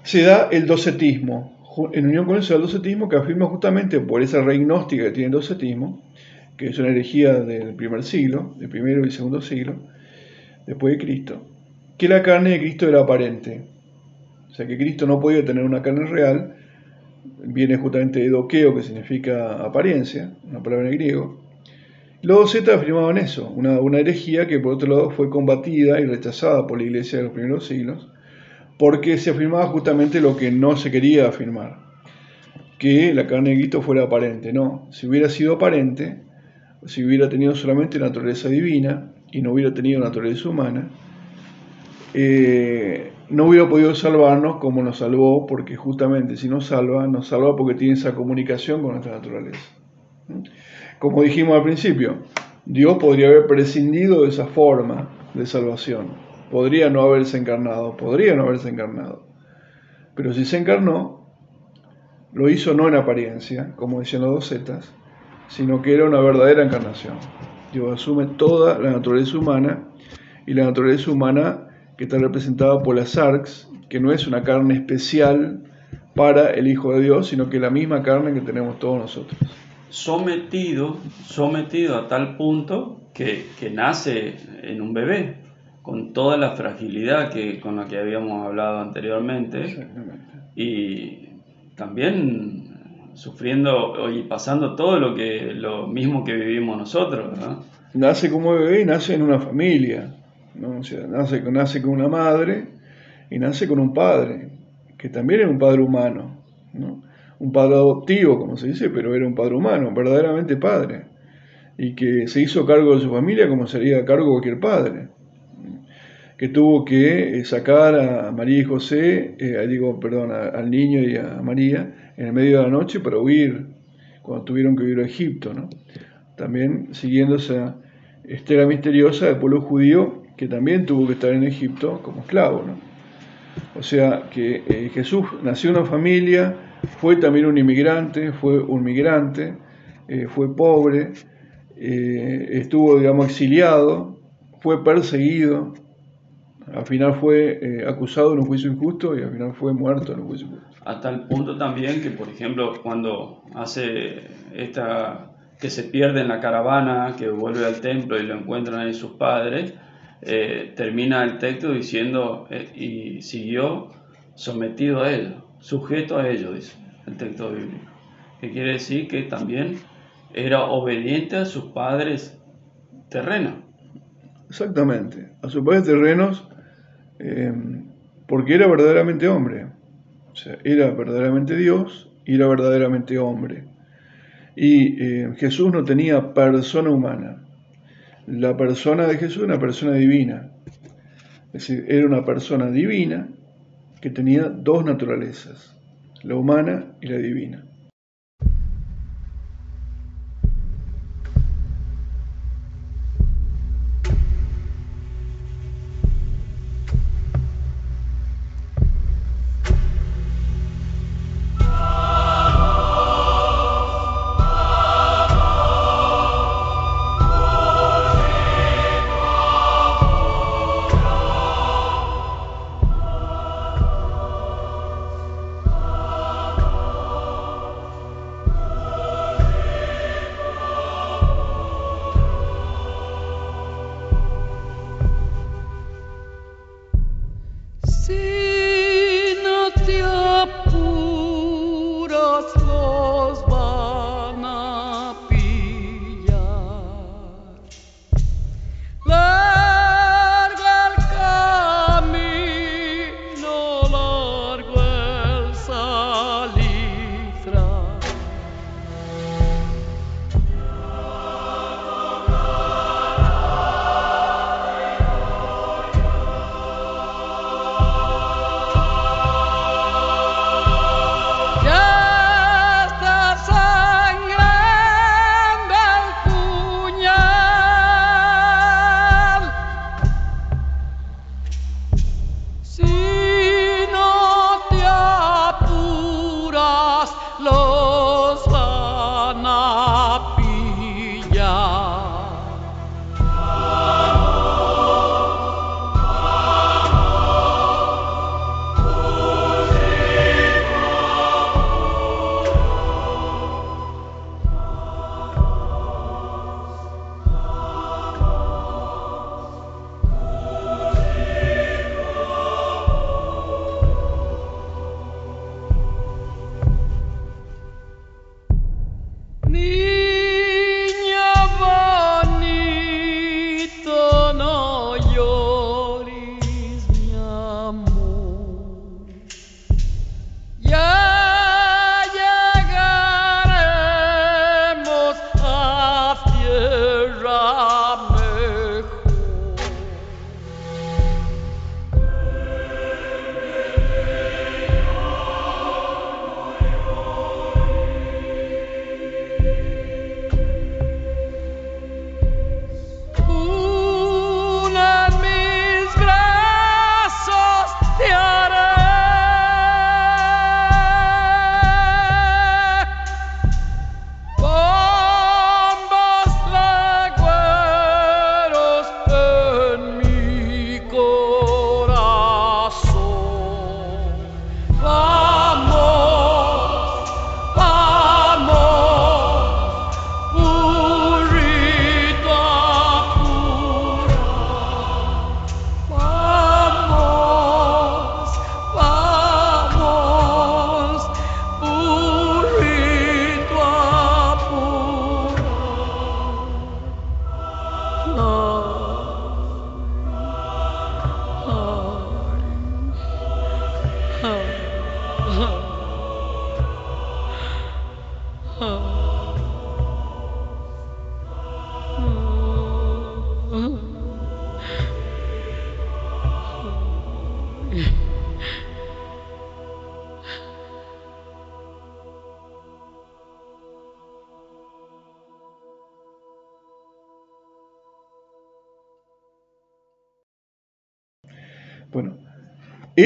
se da el docetismo, en unión con el docetismo que afirma justamente por esa rey gnóstica que tiene el docetismo, que es una herejía del primer siglo, del primero y segundo siglo, después de Cristo, que la carne de Cristo era aparente. O sea que Cristo no podía tener una carne real viene justamente de doqueo, que significa apariencia, una palabra en griego. Los docetas afirmaban eso, una, una herejía que por otro lado fue combatida y rechazada por la iglesia de los primeros siglos, porque se afirmaba justamente lo que no se quería afirmar, que la carne de Cristo fuera aparente. No, si hubiera sido aparente, si hubiera tenido solamente naturaleza divina y no hubiera tenido naturaleza humana, eh, no hubiera podido salvarnos como nos salvó, porque justamente si nos salva, nos salva porque tiene esa comunicación con nuestra naturaleza. Como dijimos al principio, Dios podría haber prescindido de esa forma de salvación, podría no haberse encarnado, podría no haberse encarnado, pero si se encarnó, lo hizo no en apariencia, como decían los dos zetas, sino que era una verdadera encarnación. Dios asume toda la naturaleza humana y la naturaleza humana que está representada por las arcs, que no es una carne especial para el Hijo de Dios, sino que es la misma carne que tenemos todos nosotros. Sometido, sometido a tal punto que, que nace en un bebé, con toda la fragilidad que, con la que habíamos hablado anteriormente, y también sufriendo y pasando todo lo que lo mismo que vivimos nosotros, Nace como bebé y nace en una familia, nace, nace con una madre y nace con un padre, que también era un padre humano, un padre adoptivo, como se dice, pero era un padre humano, verdaderamente padre, y que se hizo cargo de su familia como sería cargo cualquier padre, que tuvo que eh, sacar a María y José, eh, digo, perdón, al niño y a María en el medio de la noche para huir cuando tuvieron que huir a Egipto, ¿no? También siguiendo esa estela misteriosa del pueblo judío que también tuvo que estar en Egipto como esclavo. ¿no? O sea que eh, Jesús nació en una familia, fue también un inmigrante, fue un migrante, eh, fue pobre, eh, estuvo, digamos, exiliado, fue perseguido, al final fue acusado en un juicio injusto y al final fue muerto en un juicio injusto. Hasta el punto también que, por ejemplo, cuando hace esta que se pierde en la caravana, que vuelve al templo y lo encuentran ahí sus padres, eh, termina el texto diciendo, eh, y siguió sometido a ello, sujeto a ello, dice el texto bíblico. Que quiere decir que también era obediente a sus padres terrenos. Exactamente, a sus padres terrenos, eh, porque era verdaderamente hombre. O sea, era verdaderamente Dios y era verdaderamente hombre. Y Jesús no tenía persona humana la persona de Jesús una persona divina. Es decir, era una persona divina que tenía dos naturalezas, la humana y la divina.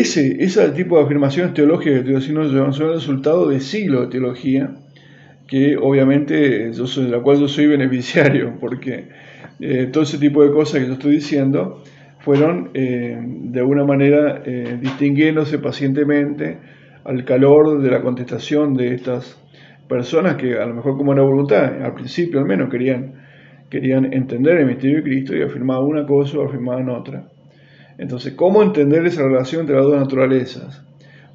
Ese, ese tipo de afirmaciones teológicas que estoy haciendo son el resultado de siglos de teología, que obviamente yo de la cual yo soy beneficiario, (laughs) porque eh, todo ese tipo de cosas que yo estoy diciendo fueron eh, de alguna manera eh, distinguiéndose pacientemente al calor de la contestación de estas personas que a lo mejor como una voluntad, al principio al menos querían, querían entender el misterio de Cristo y afirmaban una cosa o afirmaban otra. Entonces, ¿cómo entender esa relación entre las dos naturalezas?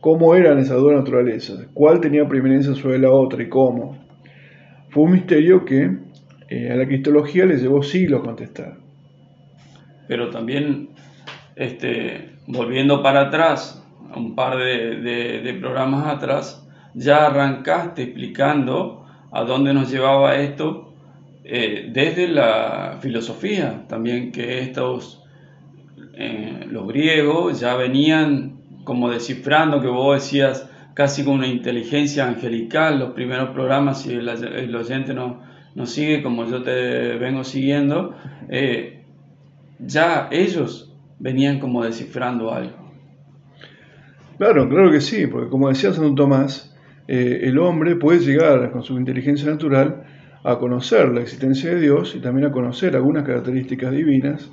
¿Cómo eran esas dos naturalezas? ¿Cuál tenía preeminencia sobre la otra y cómo? Fue un misterio que eh, a la cristología le llevó siglos contestar. Pero también, este, volviendo para atrás, un par de, programas atrás, ya arrancaste explicando a dónde nos llevaba esto eh, desde la filosofía, también que estos eh, los griegos ya venían como descifrando, que vos decías casi con una inteligencia angelical, los primeros programas, si el, oyente no, no, sigue como yo te vengo siguiendo, eh, ya ellos venían como descifrando algo. Claro, claro que sí, porque como decía Santo Tomás, eh, el hombre puede llegar con su inteligencia natural a conocer la existencia de Dios y también a conocer algunas características divinas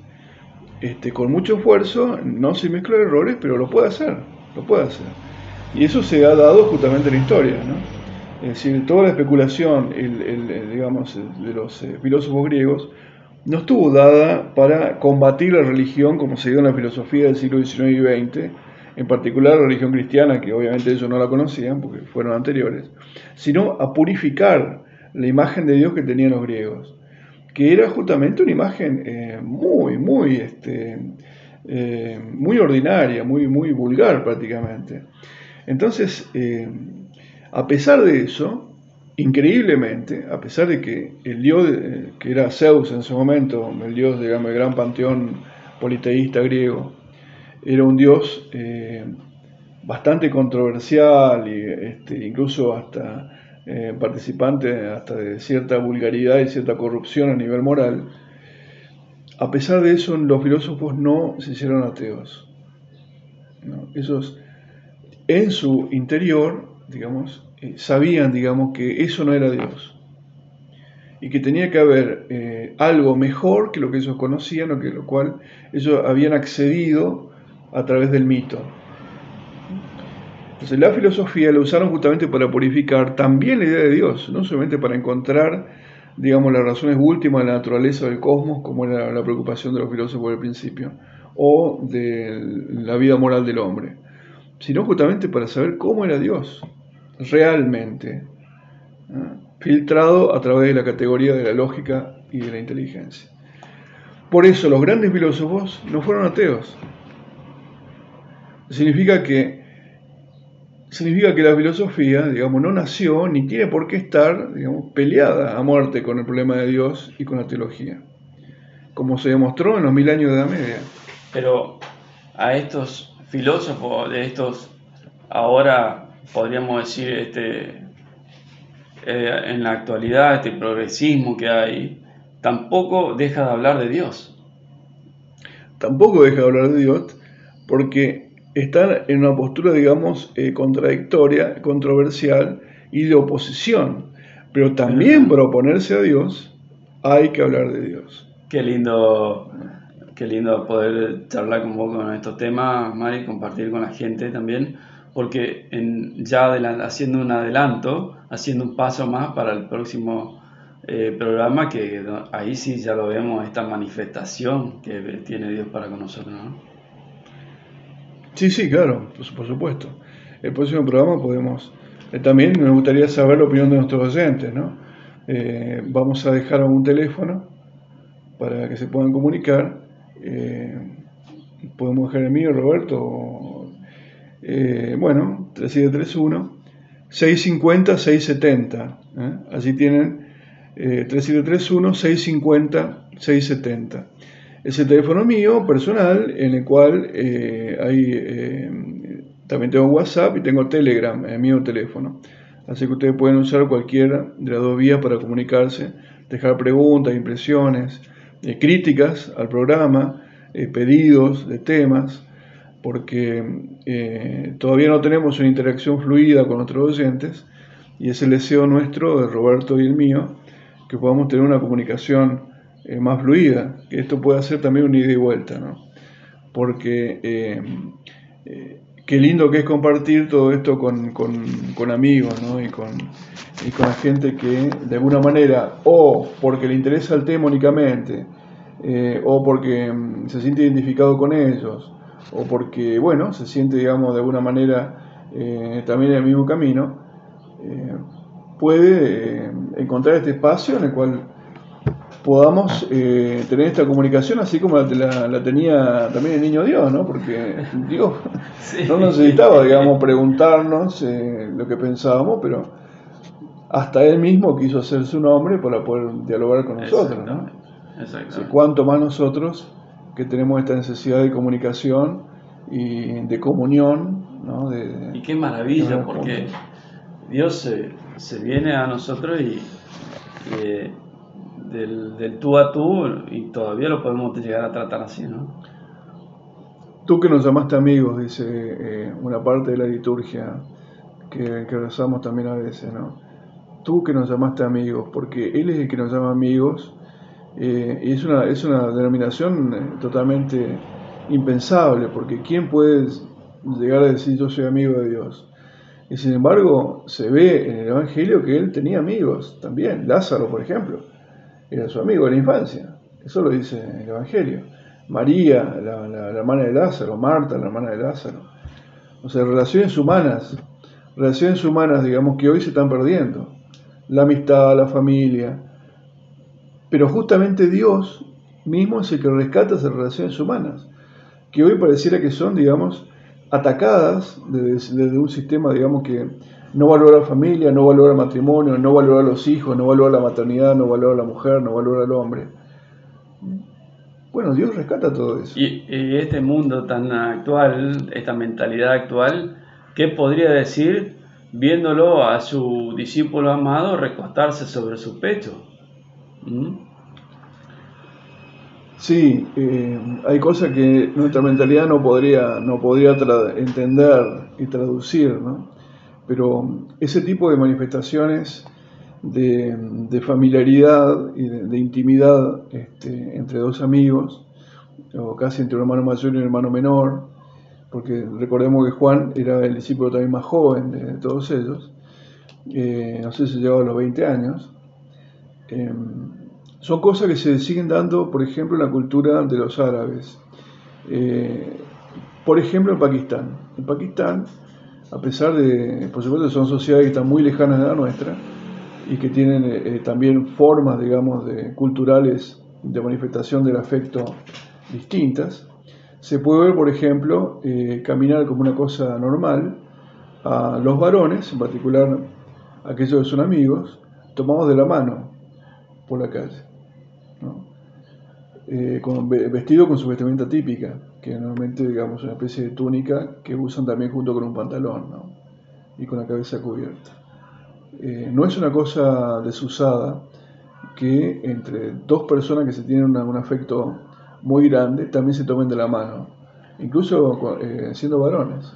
este, con mucho esfuerzo, no se mezcla errores, pero lo puede hacer, lo puede hacer. Y eso se ha dado justamente en la historia, ¿no? Es decir, toda la especulación, digamos, de los eh, filósofos griegos, no estuvo dada para combatir la religión como se dio en la filosofía del siglo XIX y XX, en particular la religión cristiana, que obviamente ellos no la conocían porque fueron anteriores, sino a purificar la imagen de Dios que tenían los griegos que era justamente una imagen eh, muy, muy, este, eh, muy ordinaria, muy, muy vulgar prácticamente. Entonces, eh, a pesar de eso, increíblemente, a pesar de que el dios que era Zeus en su momento, el dios, digamos, el gran panteón politeísta griego, era un dios bastante controversial y este, incluso hasta eh, participante hasta de cierta vulgaridad y cierta corrupción a nivel moral, a pesar de eso los filósofos no se hicieron ateos. Esos en su interior, digamos, eh, sabían, digamos, que eso no era Dios y que tenía que haber eh, algo mejor que lo que ellos conocían o que lo cual ellos habían accedido a través del mito. Entonces la filosofía la usaron justamente para purificar también la idea de Dios, no solamente para encontrar, digamos, las razones últimas de la naturaleza del cosmos, como era la preocupación de los filósofos del principio, o de la vida moral del hombre, sino justamente para saber cómo era Dios realmente, filtrado a través de la categoría de la lógica y de la inteligencia. Por eso los grandes filósofos no fueron ateos. Significa que significa que la filosofía, digamos, no nació ni tiene por qué estar, digamos, peleada a muerte con el problema de Dios y con la teología, como se demostró en los mil años de la Media. Pero a estos filósofos, de estos, ahora podríamos decir, este, eh, en la actualidad, este progresismo que hay, tampoco deja de hablar de Dios. Tampoco deja de hablar de Dios, porque están en una postura, digamos, eh, contradictoria, controversial y de oposición. Pero también para oponerse a Dios hay que hablar de Dios. Qué lindo, qué lindo poder charlar con vos con estos temas, Mari, compartir con la gente también, porque en, ya haciendo un adelanto, haciendo un paso más para el próximo eh, programa, que ahí sí ya lo vemos, esta manifestación que tiene Dios para con nosotros. ¿no? Sí, sí, claro, por, supuesto. El próximo programa podemos... Eh, también me gustaría saber la opinión de nuestros oyentes, ¿no? Eh, vamos a dejar un teléfono para que se puedan comunicar. Eh, podemos dejar el mío, Roberto. bueno, 3731 650 670. Allí tienen 3731 650 670. Es el teléfono mío personal en el cual eh, eh, también tengo WhatsApp y tengo Telegram en mi teléfono. Así que ustedes pueden usar cualquiera de las dos vías para comunicarse, dejar preguntas, impresiones, eh, críticas al programa, pedidos de temas, porque todavía no tenemos una interacción fluida con nuestros oyentes y es el deseo nuestro, de Roberto y el mío, que podamos tener una comunicación eh, más fluida, que esto pueda ser también un ida y vuelta, ¿no? Porque eh, eh, qué lindo que es compartir todo esto con, con, amigos, ¿no? Y con, y con la gente que de alguna manera, o porque le interesa el tema únicamente, o porque mm, se siente identificado con ellos, o porque, bueno, se siente, digamos, de alguna manera también en el mismo camino, puede encontrar este espacio en el cual podamos eh, tener esta comunicación así como la, tenía también el niño Dios, ¿no? Porque (laughs) Dios no necesitaba, digamos, preguntarnos eh, lo que pensábamos, pero hasta él mismo quiso hacer su nombre para poder dialogar con nosotros, ¿no? cuanto más nosotros que tenemos esta necesidad de comunicación y de comunión, ¿no? y qué maravilla, porque Dios se, viene a nosotros y del, tú a tú y todavía lo podemos llegar a tratar así, ¿no? Tú que nos llamaste amigos, dice eh, una parte de la liturgia que, rezamos también a veces, ¿no? Tú que nos llamaste amigos, porque Él es el que nos llama amigos eh, y es una, es una denominación eh, totalmente impensable, porque ¿quién puede llegar a decir yo soy amigo de Dios? Y sin embargo, se ve en el Evangelio que él tenía amigos también, Lázaro, por ejemplo era su amigo de la infancia. Eso lo dice el Evangelio. María, la, hermana de Lázaro, Marta, la hermana de Lázaro. O sea, relaciones humanas, relaciones humanas, digamos, que hoy se están perdiendo. La amistad, la familia. Pero justamente Dios mismo es el que rescata esas relaciones humanas, que hoy pareciera que son, digamos, atacadas desde, un sistema, digamos, que no valora la familia, no valora el matrimonio, no valora a los hijos, no valora la maternidad, no valora a la mujer, no valora al hombre. Bueno, Dios rescata todo eso. Y, este mundo tan actual, esta mentalidad actual, ¿qué podría decir viéndolo a su discípulo amado recostarse sobre su pecho? ¿Mm? Sí, eh, hay cosas que nuestra mentalidad no podría, no podría entender y traducir, ¿no? Pero ese tipo de manifestaciones de, familiaridad y de, intimidad este, entre dos amigos, o casi entre un hermano mayor y un hermano menor, porque recordemos que Juan era el discípulo también más joven de, todos ellos, eh, no sé si llegaba a los 20 años, eh, son cosas que se siguen dando, por ejemplo, en la cultura de los árabes. Eh, por ejemplo, en Pakistán. En Pakistán a pesar de, por supuesto, son sociedades que están muy lejanas de la nuestra y que tienen eh, eh, también formas, digamos, de, culturales de manifestación del afecto distintas, se puede ver, por ejemplo, eh, caminar como una cosa normal a los varones, en particular aquellos que son amigos, tomados de la mano por la calle, vestido con su vestimenta típica que normalmente digamos una especie de túnica que usan también junto con un pantalón ¿no? y con la cabeza cubierta. Eh, no es una cosa desusada que entre dos personas que se tienen un afecto muy grande también se tomen de la mano, incluso eh, siendo varones.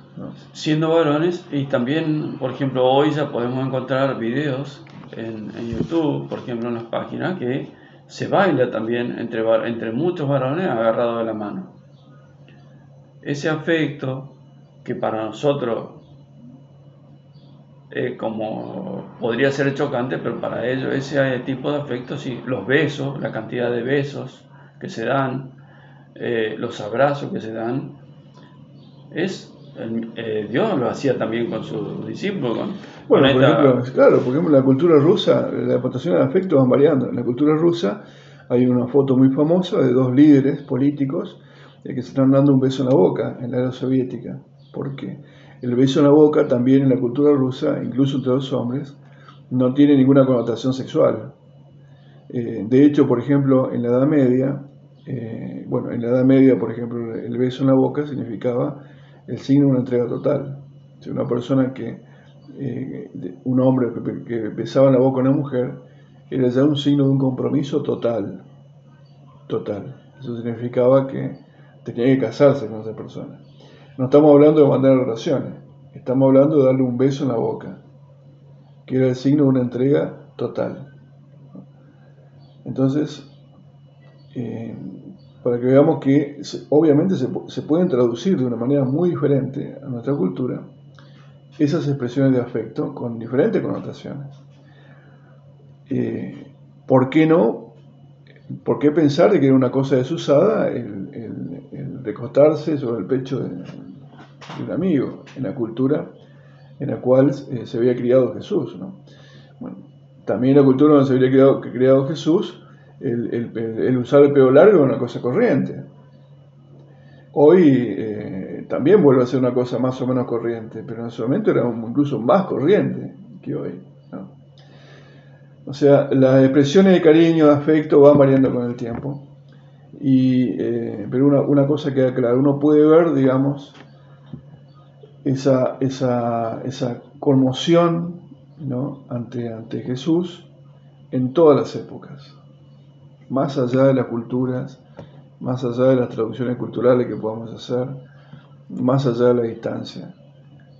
Siendo varones y también, por ejemplo, hoy ya podemos encontrar videos en, en YouTube, por ejemplo, en las páginas, que se baila también entre, entre muchos varones agarrados de la mano ese afecto que para nosotros eh, como podría ser chocante, pero para ellos ese tipo de afecto, sí, los besos, la cantidad de besos que se dan, eh, los abrazos que se dan, es eh, Dios lo hacía también con sus discípulos. bueno, por ejemplo, claro, por ejemplo, en la cultura rusa, la deportación de afecto van variando. En la cultura rusa hay una foto muy famosa de dos líderes políticos que se están dando un beso en la boca en la era soviética, porque el beso en la boca también en la cultura rusa, incluso entre los hombres, no tiene ninguna connotación sexual. Eh, de hecho, por ejemplo, en la Edad Media, eh, bueno, en la Edad Media, por ejemplo, el beso en la boca significaba el signo de una entrega total. Si una persona que, eh, un hombre que besaba en la boca a una mujer, era ya un signo de un compromiso total, total. Eso significaba que tenía que casarse con esa persona. No estamos hablando de mandar relaciones, estamos hablando de darle un beso en la boca, que era el signo de una entrega total. Entonces, eh, para que veamos que obviamente se, pueden traducir de una manera muy diferente a nuestra cultura esas expresiones de afecto con diferentes connotaciones. Eh, ¿Por qué no? ¿Por qué pensar de que era una cosa desusada el, recostarse sobre el pecho de, un amigo en la cultura en la cual eh, se había criado Jesús? Bueno, también en la cultura donde se había criado, Jesús, el, usar el pelo largo es una cosa corriente. Hoy eh, también vuelve a ser una cosa más o menos corriente, pero en ese momento era incluso más corriente que hoy. O sea, las expresiones de cariño, de afecto van variando con el tiempo. Eh, pero una, cosa queda clara, uno puede ver, digamos, esa, esa, esa conmoción ante, ante Jesús en todas las épocas más allá de las culturas, más allá de las traducciones culturales que podamos hacer, más allá de la distancia.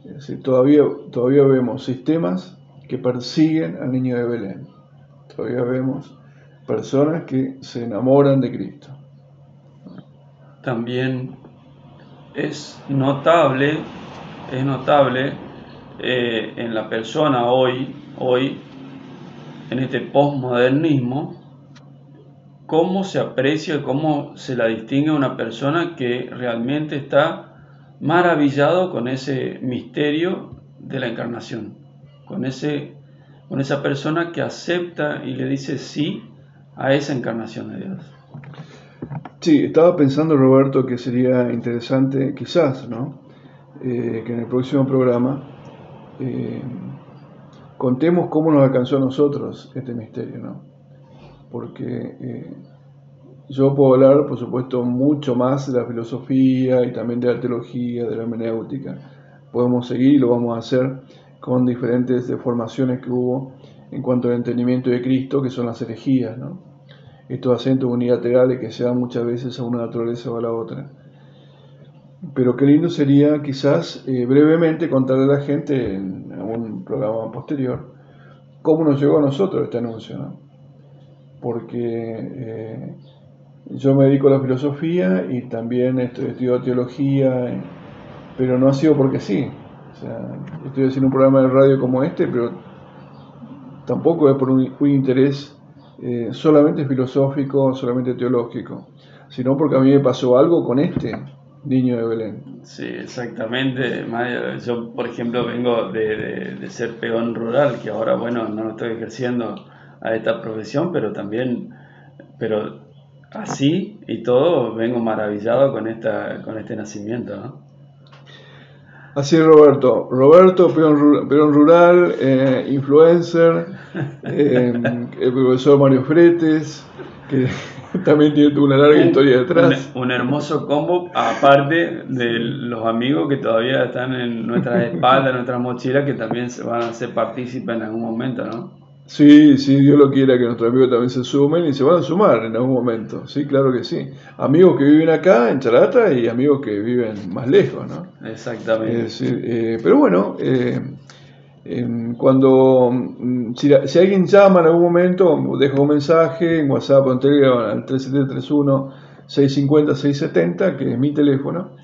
Es decir, todavía, todavía vemos sistemas que persiguen al niño de Belén. Todavía vemos personas que se enamoran de Cristo. También es notable, es notable eh, en la persona hoy, hoy, en este postmodernismo, cómo se aprecia, cómo se la distingue una persona que realmente está maravillado con ese misterio de la encarnación, con, ese, con esa persona que acepta y le dice sí a esa encarnación de Dios. Sí, estaba pensando Roberto que sería interesante quizás, ¿no? Eh, que en el próximo programa eh, contemos cómo nos alcanzó a nosotros este misterio, ¿no? porque eh, yo puedo hablar, por supuesto, mucho más de la filosofía y también de la teología, de la hermenéutica. Podemos seguir y lo vamos a hacer con diferentes deformaciones que hubo en cuanto al entendimiento de Cristo, que son las herejías, ¿no? Estos acentos unilaterales que se dan muchas veces a una naturaleza o a la otra. Pero qué lindo sería quizás eh, brevemente contarle a la gente en algún programa posterior cómo nos llegó a nosotros este anuncio. porque eh, yo me dedico a la filosofía y también estudio teología, pero no ha sido porque sí. Estoy haciendo un programa de radio como este, pero tampoco es por un, interés eh, solamente filosófico, solamente teológico, sino porque a mí me pasó algo con este niño de Belén. Sí, exactamente. Yo, por ejemplo, vengo de, ser peón rural, que ahora, bueno, no estoy ejerciendo a esta profesión, pero también, pero así y todo, vengo maravillado con, esta, con este nacimiento. Así es, Roberto. Roberto, peón, rural, eh, influencer, eh, el profesor Mario Fretes, que (laughs) también tiene una larga historia detrás. Un, un, hermoso combo, aparte de los amigos que todavía están en nuestras (laughs) espaldas, en nuestras mochilas, que también se van a ser partícipes en algún momento, ¿no? Sí, sí, Dios lo quiera que nuestros amigos también se sumen y se van a sumar en algún momento. Sí, claro que sí. Amigos que viven acá en Charata y amigos que viven más lejos, ¿no? Exactamente. Eh, pero bueno, eh, cuando mm, si, alguien llama en algún momento, deja un mensaje en WhatsApp o en Telegram al 3731 650 670, que es mi teléfono.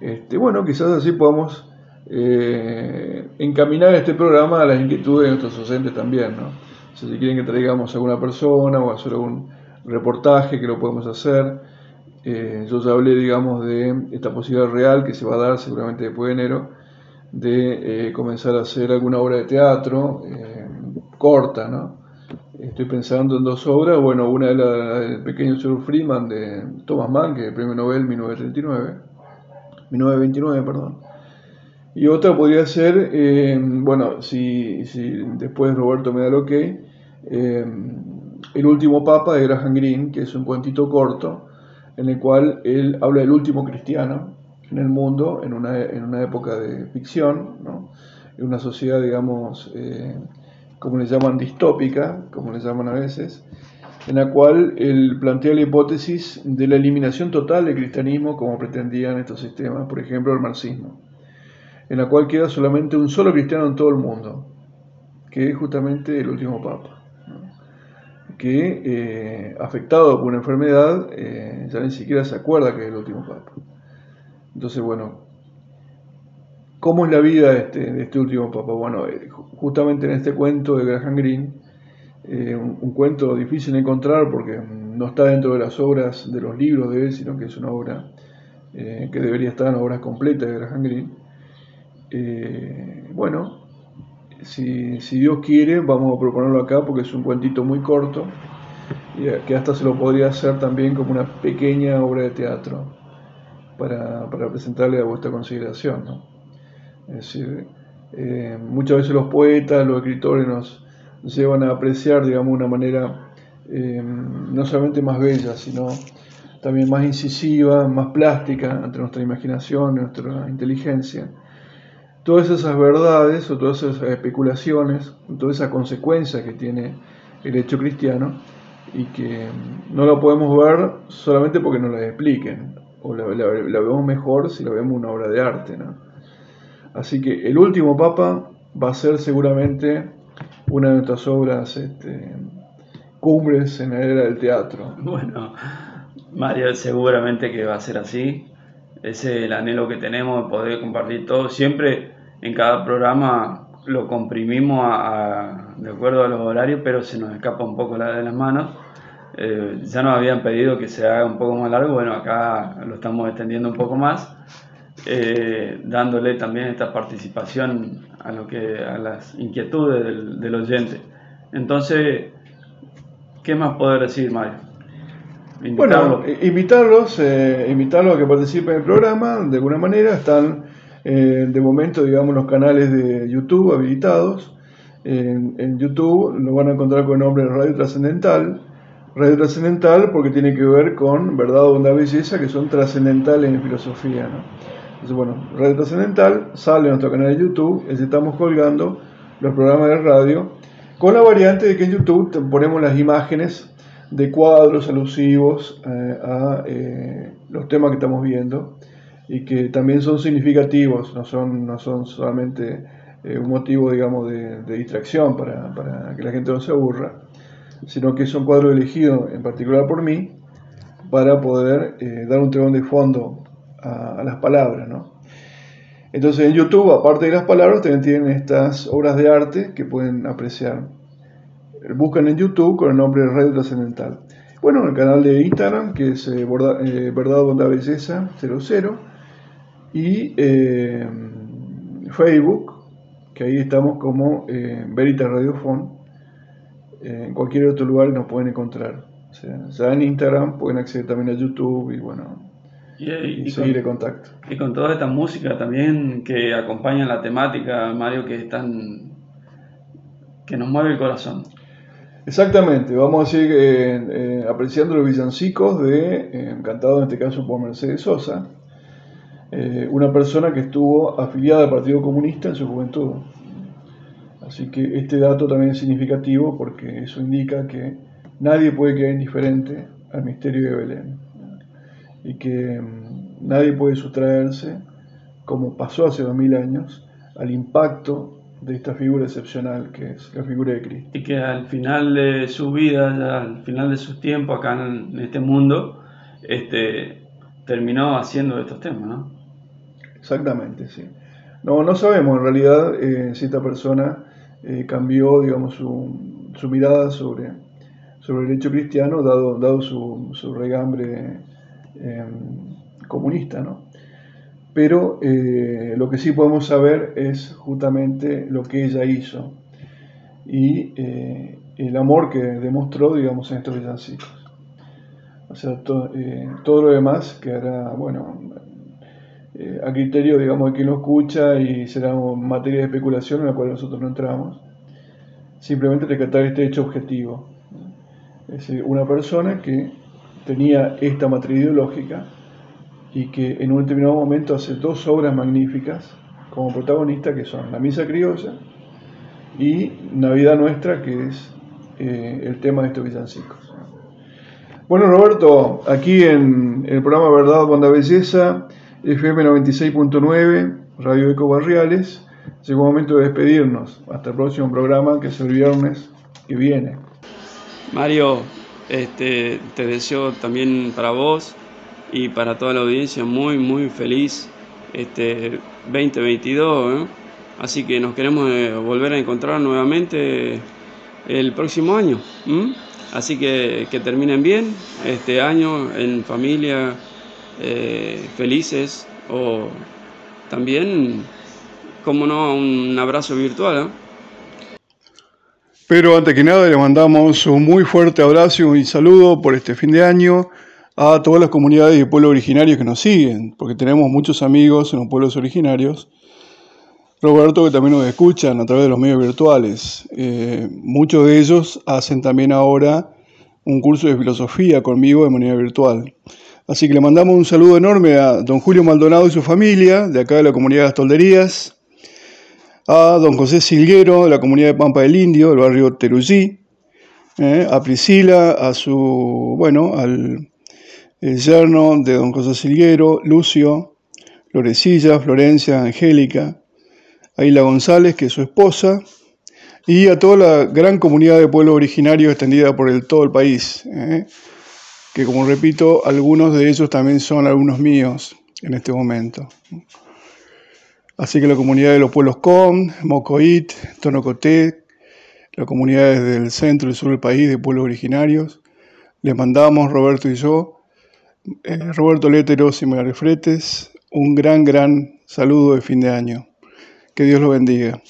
Este, bueno, quizás así podamos eh, encaminar este programa a las inquietudes de nuestros docentes también, ¿no? Si quieren que traigamos a alguna persona o hacer algún reportaje que lo podemos hacer. Eh, yo ya hablé, digamos, de esta posibilidad real que se va a dar seguramente después de enero, de eh, comenzar a hacer alguna obra de teatro corta, ¿no? Estoy pensando en dos obras, bueno, una de la del pequeño Sir Freeman de Thomas Mann, que es el premio Nobel 1939, 1929, perdón, y otra podría ser, eh, bueno, si, si, después Roberto me da el ok, eh, El último Papa de Graham Greene, que es un cuentito corto en el cual él habla del último cristiano en el mundo, en una, en una época de ficción, en una sociedad, digamos, eh, como le llaman, distópica, como le llaman a veces, en la cual él plantea la hipótesis de la eliminación total del cristianismo como pretendían estos sistemas, por ejemplo el marxismo, en la cual queda solamente un solo cristiano en todo el mundo, que es justamente el último papa, que eh, afectado por una enfermedad eh, ya ni siquiera se acuerda que es el último papa. Entonces, bueno, ¿cómo es la vida de este, de este último papa? Bueno, eh, justamente en este cuento de Graham Greene, eh, un, cuento difícil de encontrar porque no está dentro de las obras de los libros de él, sino que es una obra que debería estar en obras completas de Graham Greene. Bueno, si, Dios quiere, vamos a proponerlo acá porque es un cuentito muy corto y que hasta se lo podría hacer también como una pequeña obra de teatro para, presentarle a vuestra consideración. Es decir, muchas veces los poetas, los escritores nos, llevan a apreciar, digamos, una manera eh, no solamente más bella, sino también más incisiva, más plástica ante nuestra imaginación, nuestra inteligencia. Todas esas verdades o todas esas especulaciones, todas esas consecuencias que tiene el hecho cristiano y que no lo podemos ver solamente porque nos las expliquen, o la, vemos mejor si la vemos una obra de arte. ¿no? Así que el último papa va a ser seguramente una de nuestras obras este, cumbres en la era del teatro. Bueno, Mario, seguramente que va a ser así. Ese es el anhelo que tenemos de poder compartir todo. Siempre en cada programa lo comprimimos de acuerdo a los horarios, pero se nos escapa un poco la de las manos. Eh, ya nos habían pedido que se haga un poco más largo, bueno, acá lo estamos extendiendo un poco más, eh, dándole también esta participación a, lo que, a las inquietudes del, oyente. Entonces, ¿qué más poder decir, Mario? Bueno, invitarlos, eh, invitarlos a que participen en el programa, de alguna manera, están eh, de momento, digamos, los canales de YouTube habilitados. En, YouTube lo van a encontrar con el nombre Radio Trascendental. Radio Trascendental porque tiene que ver con verdad, bondad, belleza, que son trascendentales en filosofía. bueno, Radio Trascendental sale a nuestro canal de YouTube, es estamos colgando los programas de radio, con la variante de que en YouTube ponemos las imágenes de cuadros alusivos eh, a eh, los temas que estamos viendo y que también son significativos, no son, no son solamente eh, un motivo, digamos, de, distracción para, para, que la gente no se aburra, sino que son cuadros elegidos en particular por mí para poder dar un telón de fondo a, las palabras, ¿no? Entonces en YouTube, aparte de las palabras, también tienen estas obras de arte que pueden apreciar. Buscan en YouTube con el nombre Radio Trascendental. Bueno, el canal de Instagram, que es eh, eh, Verdad, Bondad, Belleza 00. Y eh, Facebook, que ahí estamos como Veritas Radiofon. en cualquier otro lugar nos pueden encontrar. O sea, ya en Instagram pueden acceder también a YouTube y bueno, y, seguir con, contacto. Y con toda esta música también que acompaña la temática, Mario, que es tan. que nos mueve el corazón. Exactamente, vamos a seguir eh, eh, apreciando los villancicos de, eh, cantado en este caso por Mercedes Sosa, una persona que estuvo afiliada al Partido Comunista en su juventud. Así que este dato también es significativo porque eso indica que nadie puede quedar indiferente al misterio de Belén y que mm, nadie puede sustraerse, como pasó hace dos mil años, al impacto de esta figura excepcional que es la figura de Cristo. Y que al final de su vida, al final de sus tiempos acá en, este mundo, este, terminó haciendo estos temas, ¿no? Exactamente, sí. No, no sabemos en realidad eh, si esta persona eh, cambió, digamos, su, mirada sobre, sobre el hecho cristiano, dado, dado su, regambre Em, comunista, ¿no? Pero eh, lo que sí podemos saber es justamente lo que ella hizo y el amor que demostró, digamos, en estos villancicos. O sea, eh, todo lo demás quedará, bueno, a criterio, digamos, de quien lo escucha y será materia de especulación en la cual nosotros no entramos. Simplemente rescatar este hecho objetivo. Es una persona que tenía esta matriz ideológica y que en un determinado momento hace dos obras magníficas como protagonista que son La Misa Criolla y Navidad Nuestra, que es eh, el tema de estos villancicos. Bueno, Roberto, aquí en el programa Verdad, Banda Belleza, FM 96.9, Radio Eco Barriales, llegó el momento de despedirnos. Hasta el próximo programa, que es el viernes que viene. Mario, este, te deseo también para vos y para toda la audiencia muy, muy feliz este 2022. ¿eh? Así que nos queremos eh, volver a encontrar nuevamente el próximo año. Así que que terminen bien este año en familia, eh, felices o también, como no, un abrazo virtual. Pero antes que nada le mandamos un muy fuerte abrazo y saludo por este fin de año a todas las comunidades y pueblos originarios que nos siguen, porque tenemos muchos amigos en los pueblos originarios. Roberto, que también nos escuchan a través de los medios virtuales. Eh, muchos de ellos hacen también ahora un curso de filosofía conmigo de manera virtual. Así que le mandamos un saludo enorme a don Julio Maldonado y su familia, de acá de la comunidad de las Tolderías, a don José Silguero de la comunidad de Pampa del Indio, del barrio Terugí, eh, a Priscila, a su, bueno, al yerno de don José Silguero, Lucio, Florecilla, Florencia, Angélica, a Isla González, que es su esposa, y a toda la gran comunidad de pueblos originarios extendida por el, todo el país, eh, que como repito, algunos de ellos también son algunos míos en este momento. Así que la comunidad de los pueblos Com, Mocoit, Tonocoté, las comunidades del centro y sur del país de pueblos originarios, les mandamos, Roberto y yo, eh, Roberto Léteros y María Fretes, un gran, gran saludo de fin de año. Que Dios lo bendiga.